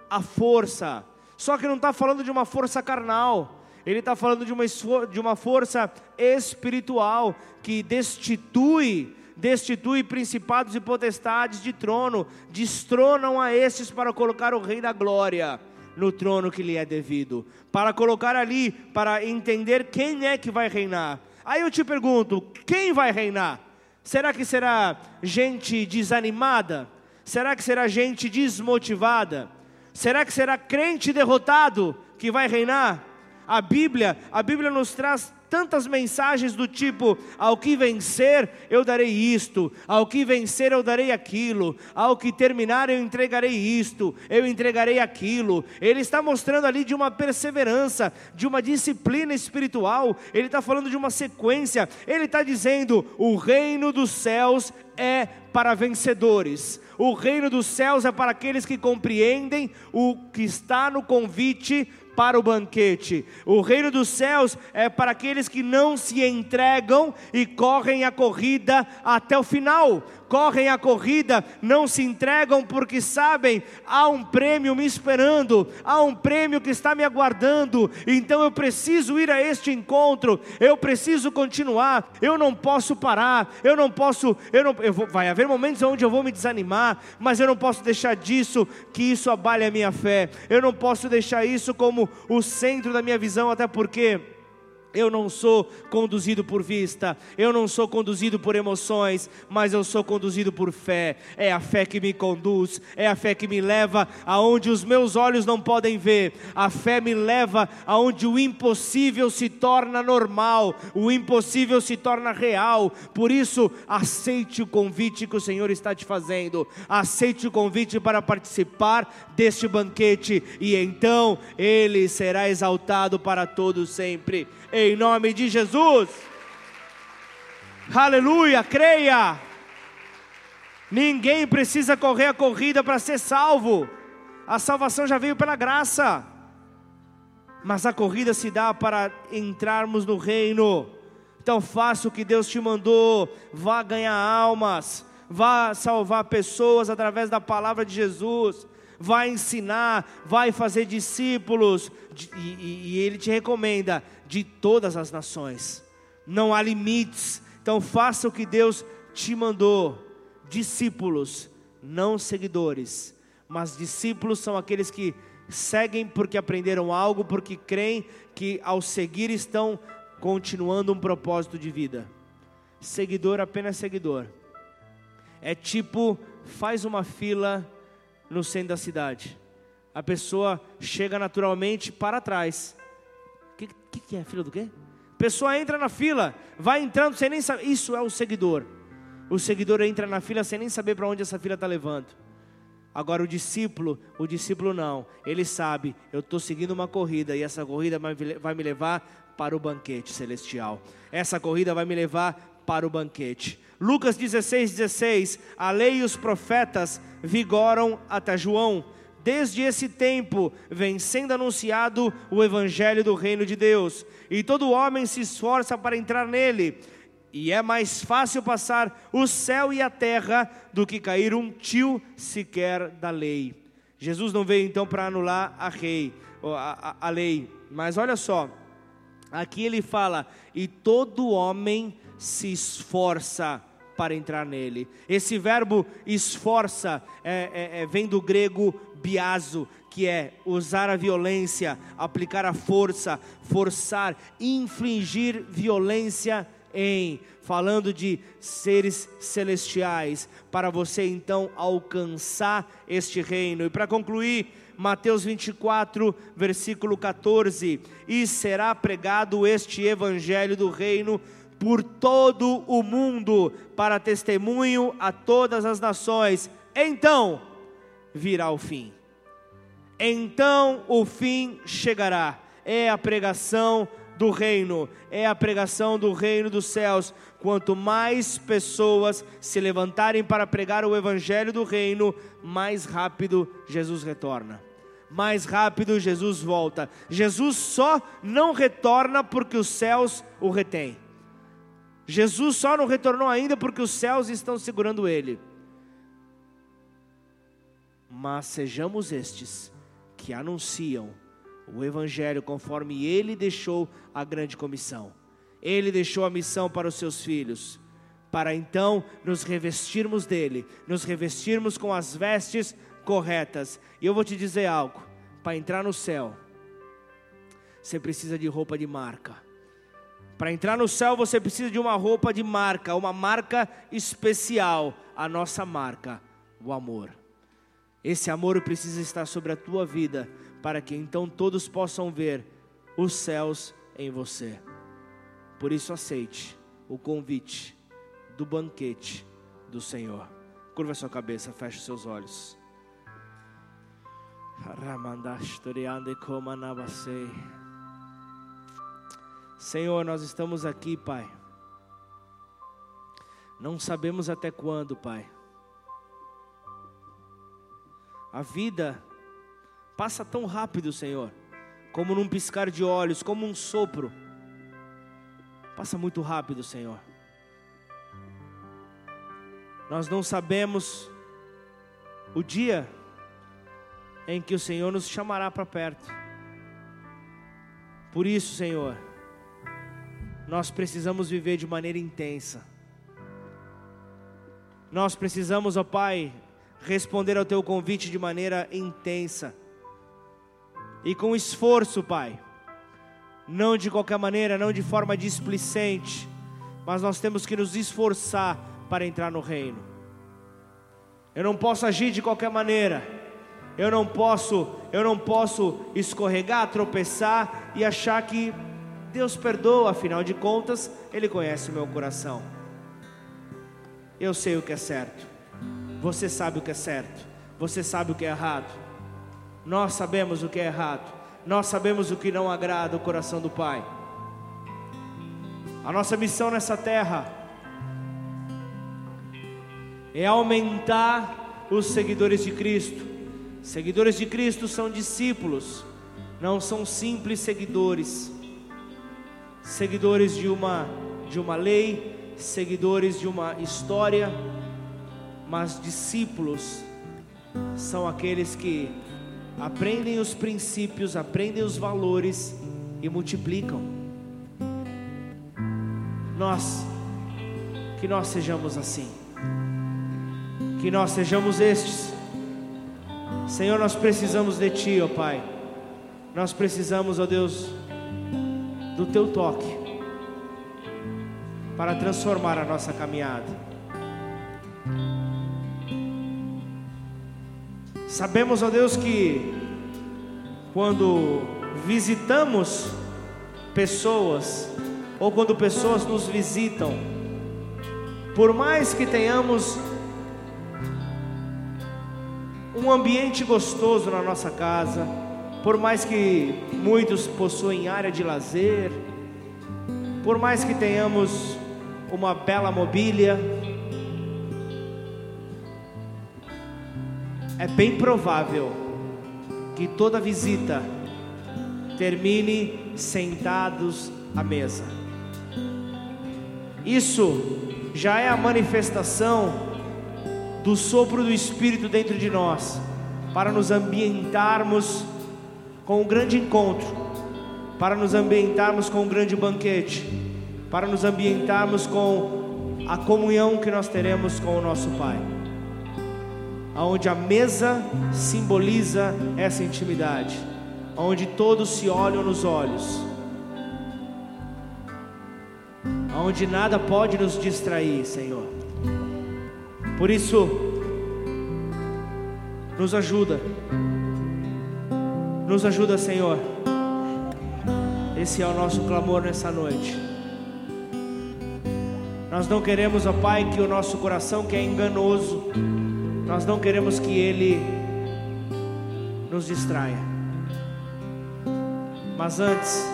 à força, só que não está falando de uma força carnal ele está falando de uma, de uma força espiritual que destitui, destitui principados e potestades de trono, destronam a estes para colocar o Rei da Glória no trono que lhe é devido, para colocar ali, para entender quem é que vai reinar. Aí eu te pergunto: quem vai reinar? Será que será gente desanimada? Será que será gente desmotivada? Será que será crente derrotado que vai reinar? A Bíblia, a Bíblia nos traz tantas mensagens do tipo: ao que vencer eu darei isto, ao que vencer eu darei aquilo, ao que terminar eu entregarei isto, eu entregarei aquilo. Ele está mostrando ali de uma perseverança, de uma disciplina espiritual, ele está falando de uma sequência, ele está dizendo: o reino dos céus é para vencedores. O reino dos céus é para aqueles que compreendem o que está no convite para o banquete. O reino dos céus é para aqueles que não se entregam e correm a corrida até o final. Correm a corrida, não se entregam porque sabem há um prêmio me esperando, há um prêmio que está me aguardando. Então eu preciso ir a este encontro, eu preciso continuar, eu não posso parar, eu não posso, eu não, eu vou, vai haver momentos onde eu vou me desanimar, mas eu não posso deixar disso que isso abale a minha fé. Eu não posso deixar isso como o centro da minha visão, até porque eu não sou conduzido por vista, eu não sou conduzido por emoções, mas eu sou conduzido por fé. É a fé que me conduz, é a fé que me leva aonde os meus olhos não podem ver. A fé me leva aonde o impossível se torna normal, o impossível se torna real. Por isso, aceite o convite que o Senhor está te fazendo. Aceite o convite para participar deste banquete e então ele será exaltado para todos sempre em nome de Jesus. Aleluia, creia. Ninguém precisa correr a corrida para ser salvo. A salvação já veio pela graça. Mas a corrida se dá para entrarmos no reino. Então faça o que Deus te mandou. Vá ganhar almas. Vá salvar pessoas através da palavra de Jesus vai ensinar, vai fazer discípulos, e, e, e Ele te recomenda de todas as nações, não há limites, então faça o que Deus te mandou, discípulos, não seguidores, mas discípulos são aqueles que seguem porque aprenderam algo, porque creem que ao seguir estão continuando um propósito de vida. Seguidor apenas seguidor. É tipo, faz uma fila no centro da cidade. A pessoa chega naturalmente para trás. O que, que, que, é? Fila do quê? Pessoa entra na fila, vai entrando sem nem saber. Isso é o seguidor. O seguidor entra na fila sem nem saber para onde essa fila está levando. Agora o discípulo, o discípulo não. Ele sabe, eu estou seguindo uma corrida e essa corrida vai me levar para o banquete celestial. Essa corrida vai me levar para o banquete. Lucas 16, 16: A lei e os profetas vigoram até João. Desde esse tempo vem sendo anunciado o evangelho do reino de Deus, e todo homem se esforça para entrar nele. E é mais fácil passar o céu e a terra do que cair um tio sequer da lei. Jesus não veio então para anular a, rei, a, a, a lei, mas olha só, aqui ele fala: e todo homem se esforça para entrar nele. Esse verbo esforça é, é, é, vem do grego biaso, que é usar a violência, aplicar a força, forçar, infligir violência em, falando de seres celestiais, para você então alcançar este reino. E para concluir, Mateus 24, versículo 14: E será pregado este evangelho do reino por todo o mundo para testemunho a todas as nações. Então virá o fim. Então o fim chegará. É a pregação do reino, é a pregação do reino dos céus. Quanto mais pessoas se levantarem para pregar o evangelho do reino, mais rápido Jesus retorna. Mais rápido Jesus volta. Jesus só não retorna porque os céus o retêm. Jesus só não retornou ainda porque os céus estão segurando ele. Mas sejamos estes que anunciam o Evangelho conforme ele deixou a grande comissão. Ele deixou a missão para os seus filhos, para então nos revestirmos dele, nos revestirmos com as vestes corretas. E eu vou te dizer algo: para entrar no céu, você precisa de roupa de marca. Para entrar no céu você precisa de uma roupa de marca, uma marca especial, a nossa marca, o amor. Esse amor precisa estar sobre a tua vida, para que então todos possam ver os céus em você. Por isso aceite o convite do banquete do Senhor. Curva sua cabeça, feche seus olhos. Ramandashtoriande komanabasei. Senhor, nós estamos aqui, Pai, Não sabemos até quando, Pai. A vida passa tão rápido, Senhor, como num piscar de olhos, como um sopro. Passa muito rápido, Senhor. Nós não sabemos o dia em que o Senhor nos chamará para perto. Por isso, Senhor, nós precisamos viver de maneira intensa. Nós precisamos, ó Pai, responder ao teu convite de maneira intensa e com esforço, Pai. Não de qualquer maneira, não de forma displicente, mas nós temos que nos esforçar para entrar no reino. Eu não posso agir de qualquer maneira. Eu não posso, eu não posso escorregar, tropeçar e achar que Deus perdoa, afinal de contas, ele conhece o meu coração. Eu sei o que é certo. Você sabe o que é certo. Você sabe o que é errado. Nós sabemos o que é errado. Nós sabemos o que não agrada o coração do Pai. A nossa missão nessa terra é aumentar os seguidores de Cristo. Seguidores de Cristo são discípulos, não são simples seguidores. Seguidores de uma de uma lei, seguidores de uma história, mas discípulos são aqueles que aprendem os princípios, aprendem os valores e multiplicam. Nós, que nós sejamos assim, que nós sejamos estes. Senhor, nós precisamos de Ti, ó Pai, nós precisamos, ó Deus, Teu toque para transformar a nossa caminhada. Sabemos, ó Deus, que quando visitamos pessoas, ou quando pessoas nos visitam, por mais que tenhamos um ambiente gostoso na nossa casa, por mais que muitos possuem área de lazer, por mais que tenhamos uma bela mobília, é bem provável que toda visita termine sentados à mesa. Isso já é a manifestação do sopro do Espírito dentro de nós, para nos ambientarmos com um grande encontro, para nos ambientarmos com um grande banquete, para nos ambientarmos com a comunhão que nós teremos com o nosso Pai onde a mesa simboliza essa intimidade, onde todos se olham nos olhos, onde nada pode nos distrair, Senhor. Por isso, nos ajuda, nos ajuda, Senhor. Esse é o nosso clamor nessa noite. Nós não queremos, ó Pai, que o nosso coração que é enganoso, nós não queremos que Ele nos distraia. Mas antes,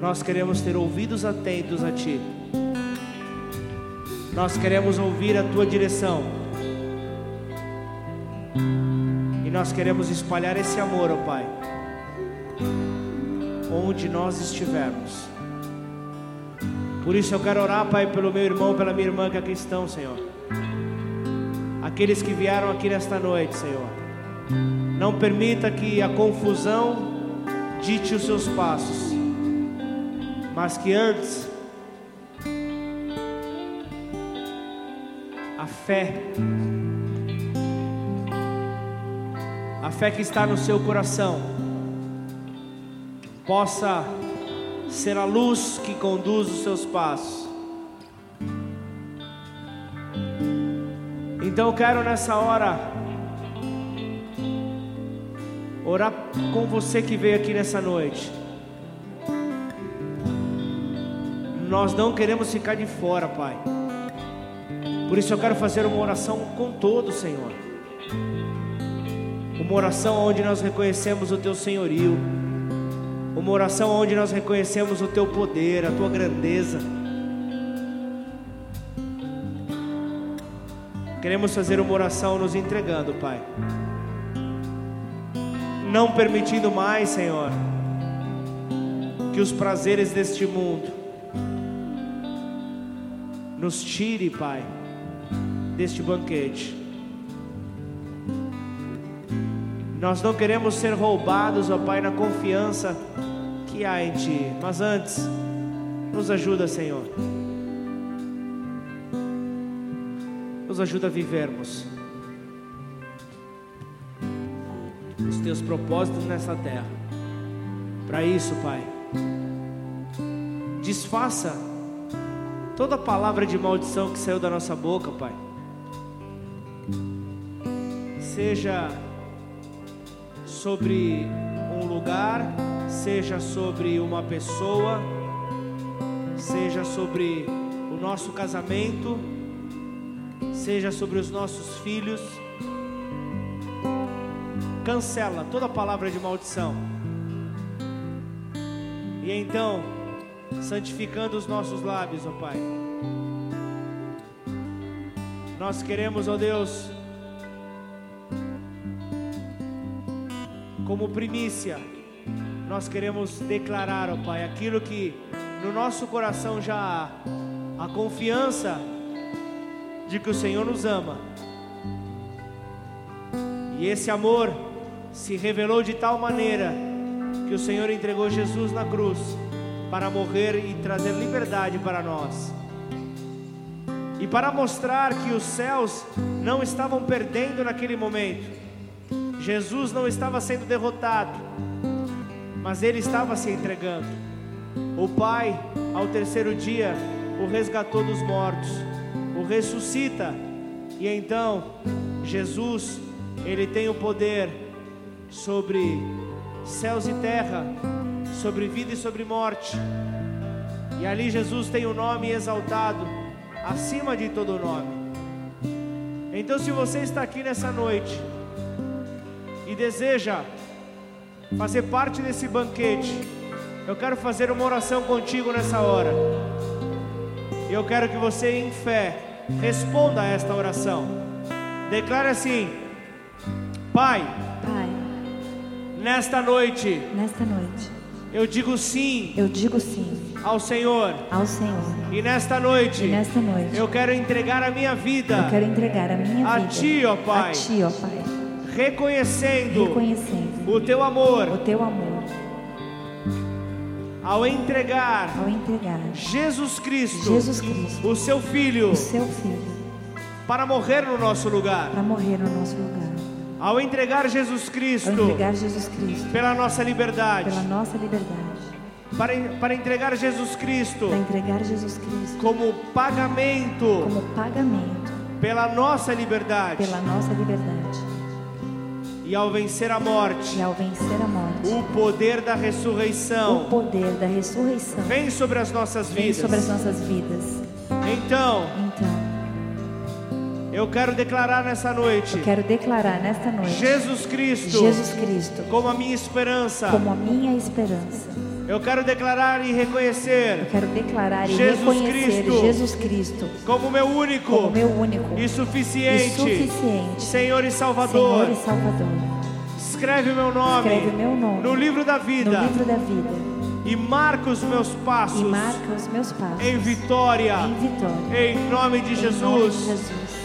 nós queremos ter ouvidos atentos a Ti. Nós queremos ouvir a Tua direção. E nós queremos espalhar esse amor, ó Pai, onde nós estivermos. Por isso eu quero orar, Pai, pelo meu irmão, pela minha irmã que aqui estão, Senhor. Aqueles que vieram aqui nesta noite, Senhor. Não permita que a confusão dite os seus passos, mas que antes a fé, a fé que está no seu coração, possa ser a luz que conduz os seus passos. Então eu quero nessa hora orar com você que veio aqui nessa noite. Nós não queremos ficar de fora, Pai. Por isso eu quero fazer uma oração com todo, Senhor. Uma oração onde nós reconhecemos o Teu senhorio uma oração onde nós reconhecemos o teu poder, a tua grandeza. Queremos fazer uma oração nos entregando, Pai. Não permitindo mais, Senhor, que os prazeres deste mundo nos tire, Pai, deste banquete. Nós não queremos ser roubados, ó Pai, na confiança que há em Ti. Mas antes, nos ajuda, Senhor. Nos ajuda a vivermos os Teus propósitos nessa terra. Para isso, Pai, desfaça toda palavra de maldição que saiu da nossa boca, Pai. Seja sobre um lugar, seja sobre uma pessoa, seja sobre o nosso casamento, seja sobre os nossos filhos. Cancela toda palavra de maldição. E então, santificando os nossos lábios, ó Pai. Nós queremos, ó Deus, como primícia, nós queremos declarar, ó Pai, aquilo que no nosso coração já há, a confiança de que o Senhor nos ama. E esse amor se revelou de tal maneira que o Senhor entregou Jesus na cruz para morrer e trazer liberdade para nós. E para mostrar que os céus não estavam perdendo naquele momento, Jesus não estava sendo derrotado, mas ele estava se entregando. O Pai, ao terceiro dia, o resgatou dos mortos, o ressuscita, e então Jesus, ele tem o poder sobre céus e terra, sobre vida e sobre morte. E ali Jesus tem o nome exaltado acima de todo nome. Então, se você está aqui nessa noite, e deseja fazer parte desse banquete, eu quero fazer uma oração contigo nessa hora. E eu quero que você, em fé, responda a esta oração. Declare assim: Pai, Pai, nesta noite, nesta noite, eu digo sim eu digo sim ao Senhor. ao Senhor. E nesta noite, E nesta noite, eu quero entregar a minha vida eu quero entregar a minha a vida Ti, ó Pai. a Ti, ó Pai, reconhecendo reconhecendo o Teu amor o Teu amor ao entregar ao entregar Jesus Cristo, Jesus Cristo, o seu Filho, o Seu Filho, para morrer no nosso lugar. para morrer no nosso lugar. Ao entregar Jesus Ao Cristo entregar Jesus Cristo pela nossa liberdade. pela nossa liberdade. Para, para entregar Jesus Cristo Para entregar Jesus Cristo como pagamento como pagamento pela nossa liberdade. pela nossa liberdade. E ao vencer a morte, E ao vencer a morte, o poder da o ressurreição poder da ressurreição vem sobre as nossas vem vidas. sobre as nossas vidas. Então, Então, eu quero declarar nessa noite eu quero declarar nesta noite Jesus Cristo Jesus Cristo como a minha esperança. como a minha esperança. Eu quero declarar e Eu reconhecer quero declarar e Jesus reconhecer Cristo Jesus Cristo como meu único como meu único e e suficiente suficiente Senhor e Salvador. Senhor e Salvador. Escreve o meu nome Escreve meu nome no livro da vida no livro da vida e marca os meus passos e marca os meus passos em vitória. em vitória. Em nome de Em nome de Jesus. Jesus.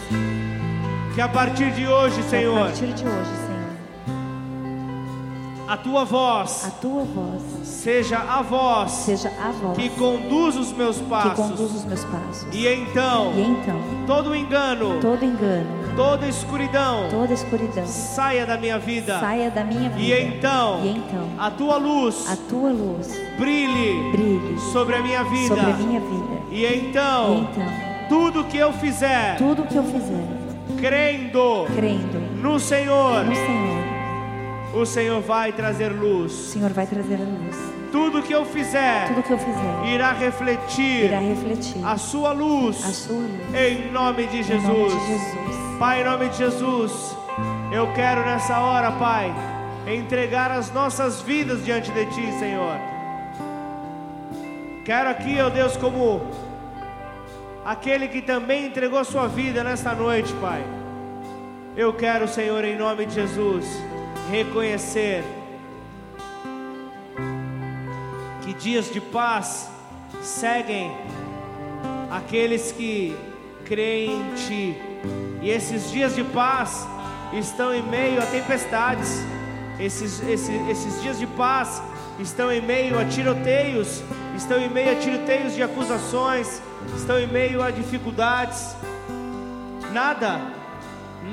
Que a partir de hoje, Que A Senhor, partir de hoje, Senhor, a tua voz a tua voz seja a voz seja a voz que conduz os meus que passos. conduz os meus passos. E então, E então, todo engano, todo engano, toda escuridão toda escuridão saia da minha vida. saia da minha vida. E então, E então, a tua luz a tua luz brilhe brilhe sobre a minha vida. sobre a minha vida. E E então, então, tudo que eu fizer, tudo que eu fizer, crendo crendo no Senhor, no Senhor, o Senhor vai trazer o luz. Senhor vai trazer luz. Tudo que eu fizer Tudo que eu fizer irá refletir irá refletir a sua luz. a sua luz. Em nome de Em Jesus. nome de Jesus. Pai, em nome de Jesus, eu quero nessa hora, Pai, entregar as nossas vidas diante de Ti, Senhor. Quero aqui, ó Deus, como aquele que também entregou sua vida nesta noite, Pai. Eu quero, Senhor, em nome de Jesus, reconhecer que dias de paz seguem aqueles que creem em Ti, e esses dias de paz estão em meio a tempestades, esses, esses, esses dias de paz estão em meio a tiroteios, estão em meio a tiroteios de acusações, estão em meio a dificuldades. Nada,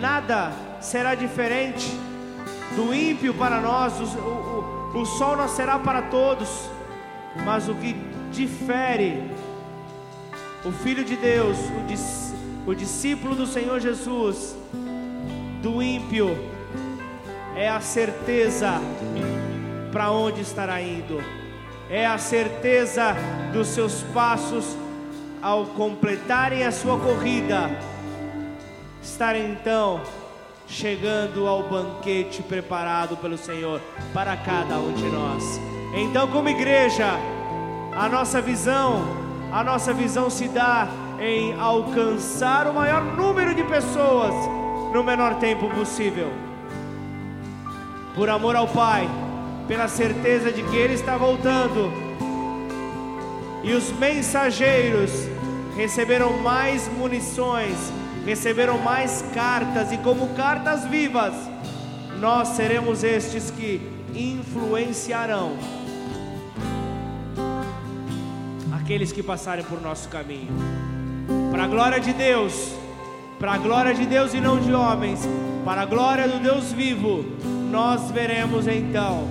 nada será diferente do ímpio para nós, o, o, o sol nascerá para todos, mas o que difere o Filho de Deus, o, o discípulo do Senhor Jesus, do ímpio, é a certeza para onde estará indo, é a certeza dos seus passos ao completarem a sua corrida, estarem então chegando ao banquete preparado pelo Senhor para cada um de nós. Então, como igreja, a nossa visão, a nossa visão se dá em alcançar o maior número de pessoas no menor tempo possível. Por amor ao Pai, pela certeza de que Ele está voltando. E os mensageiros receberam mais munições, receberam mais cartas, e como cartas vivas, nós seremos estes que influenciarão aqueles que passarem por nosso caminho. Para a glória de Deus, para a glória de Deus e não de homens, para a glória do Deus vivo, nós veremos então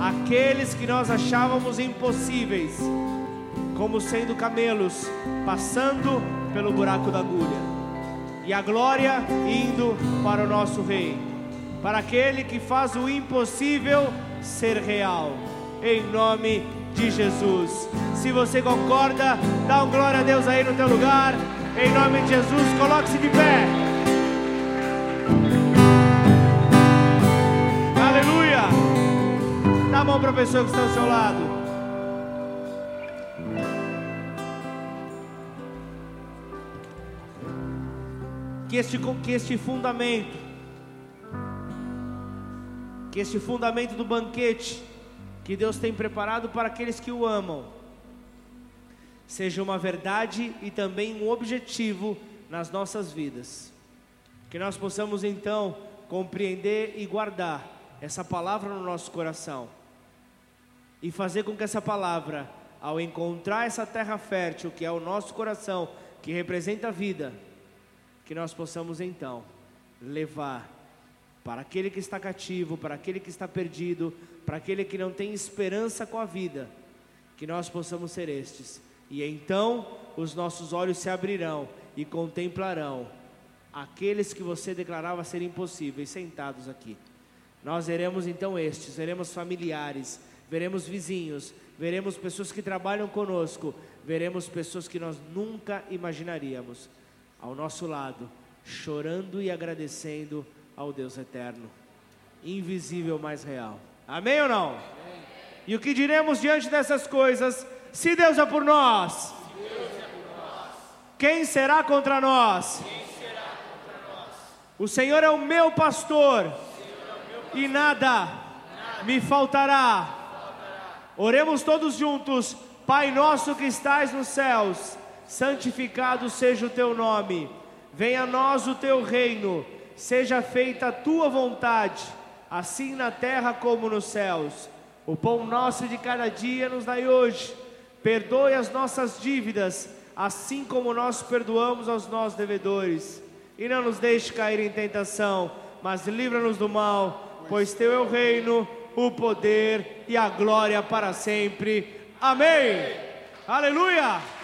aqueles que nós achávamos impossíveis, como sendo camelos passando pelo buraco da agulha, e a glória indo para o nosso Rei, para aquele que faz o impossível ser real, em nome de Jesus. Se você concorda, dá um glória a Deus aí no teu lugar, em nome de Jesus, coloque-se de pé. Aleluia! Dá a mão para a pessoa que está ao seu lado. Que este, que este fundamento, que este fundamento do banquete que Deus tem preparado para aqueles que o amam, seja uma verdade e também um objetivo nas nossas vidas. Que nós possamos então compreender e guardar essa palavra no nosso coração e fazer com que essa palavra, ao encontrar essa terra fértil que é o nosso coração, que representa a vida, que nós possamos então levar para aquele que está cativo, para aquele que está perdido, para aquele que não tem esperança com a vida, que nós possamos ser estes. E então os nossos olhos se abrirão e contemplarão aqueles que você declarava ser impossíveis sentados aqui. Nós veremos então estes, veremos familiares, veremos vizinhos, veremos pessoas que trabalham conosco, veremos pessoas que nós nunca imaginaríamos ao nosso lado, chorando e agradecendo ao Deus eterno, invisível, mais real. Amém ou não? Amém. E o que diremos diante dessas coisas? Se Deus é por nós, é por nós quem será contra nós? Será contra nós? O Senhor é o meu pastor, é o meu pastor e nada, nada me faltará. faltará. Oremos todos juntos. Pai nosso que estais nos céus, santificado seja o teu nome. Venha a nós o teu reino seja feita a tua vontade, assim na terra como nos céus. O pão nosso de cada dia nos dai hoje. Perdoe as nossas dívidas, assim como nós perdoamos aos nossos devedores. E não nos deixe cair em tentação, mas livra-nos do mal, pois teu é o reino, o poder e a glória para sempre. Amém. Aleluia.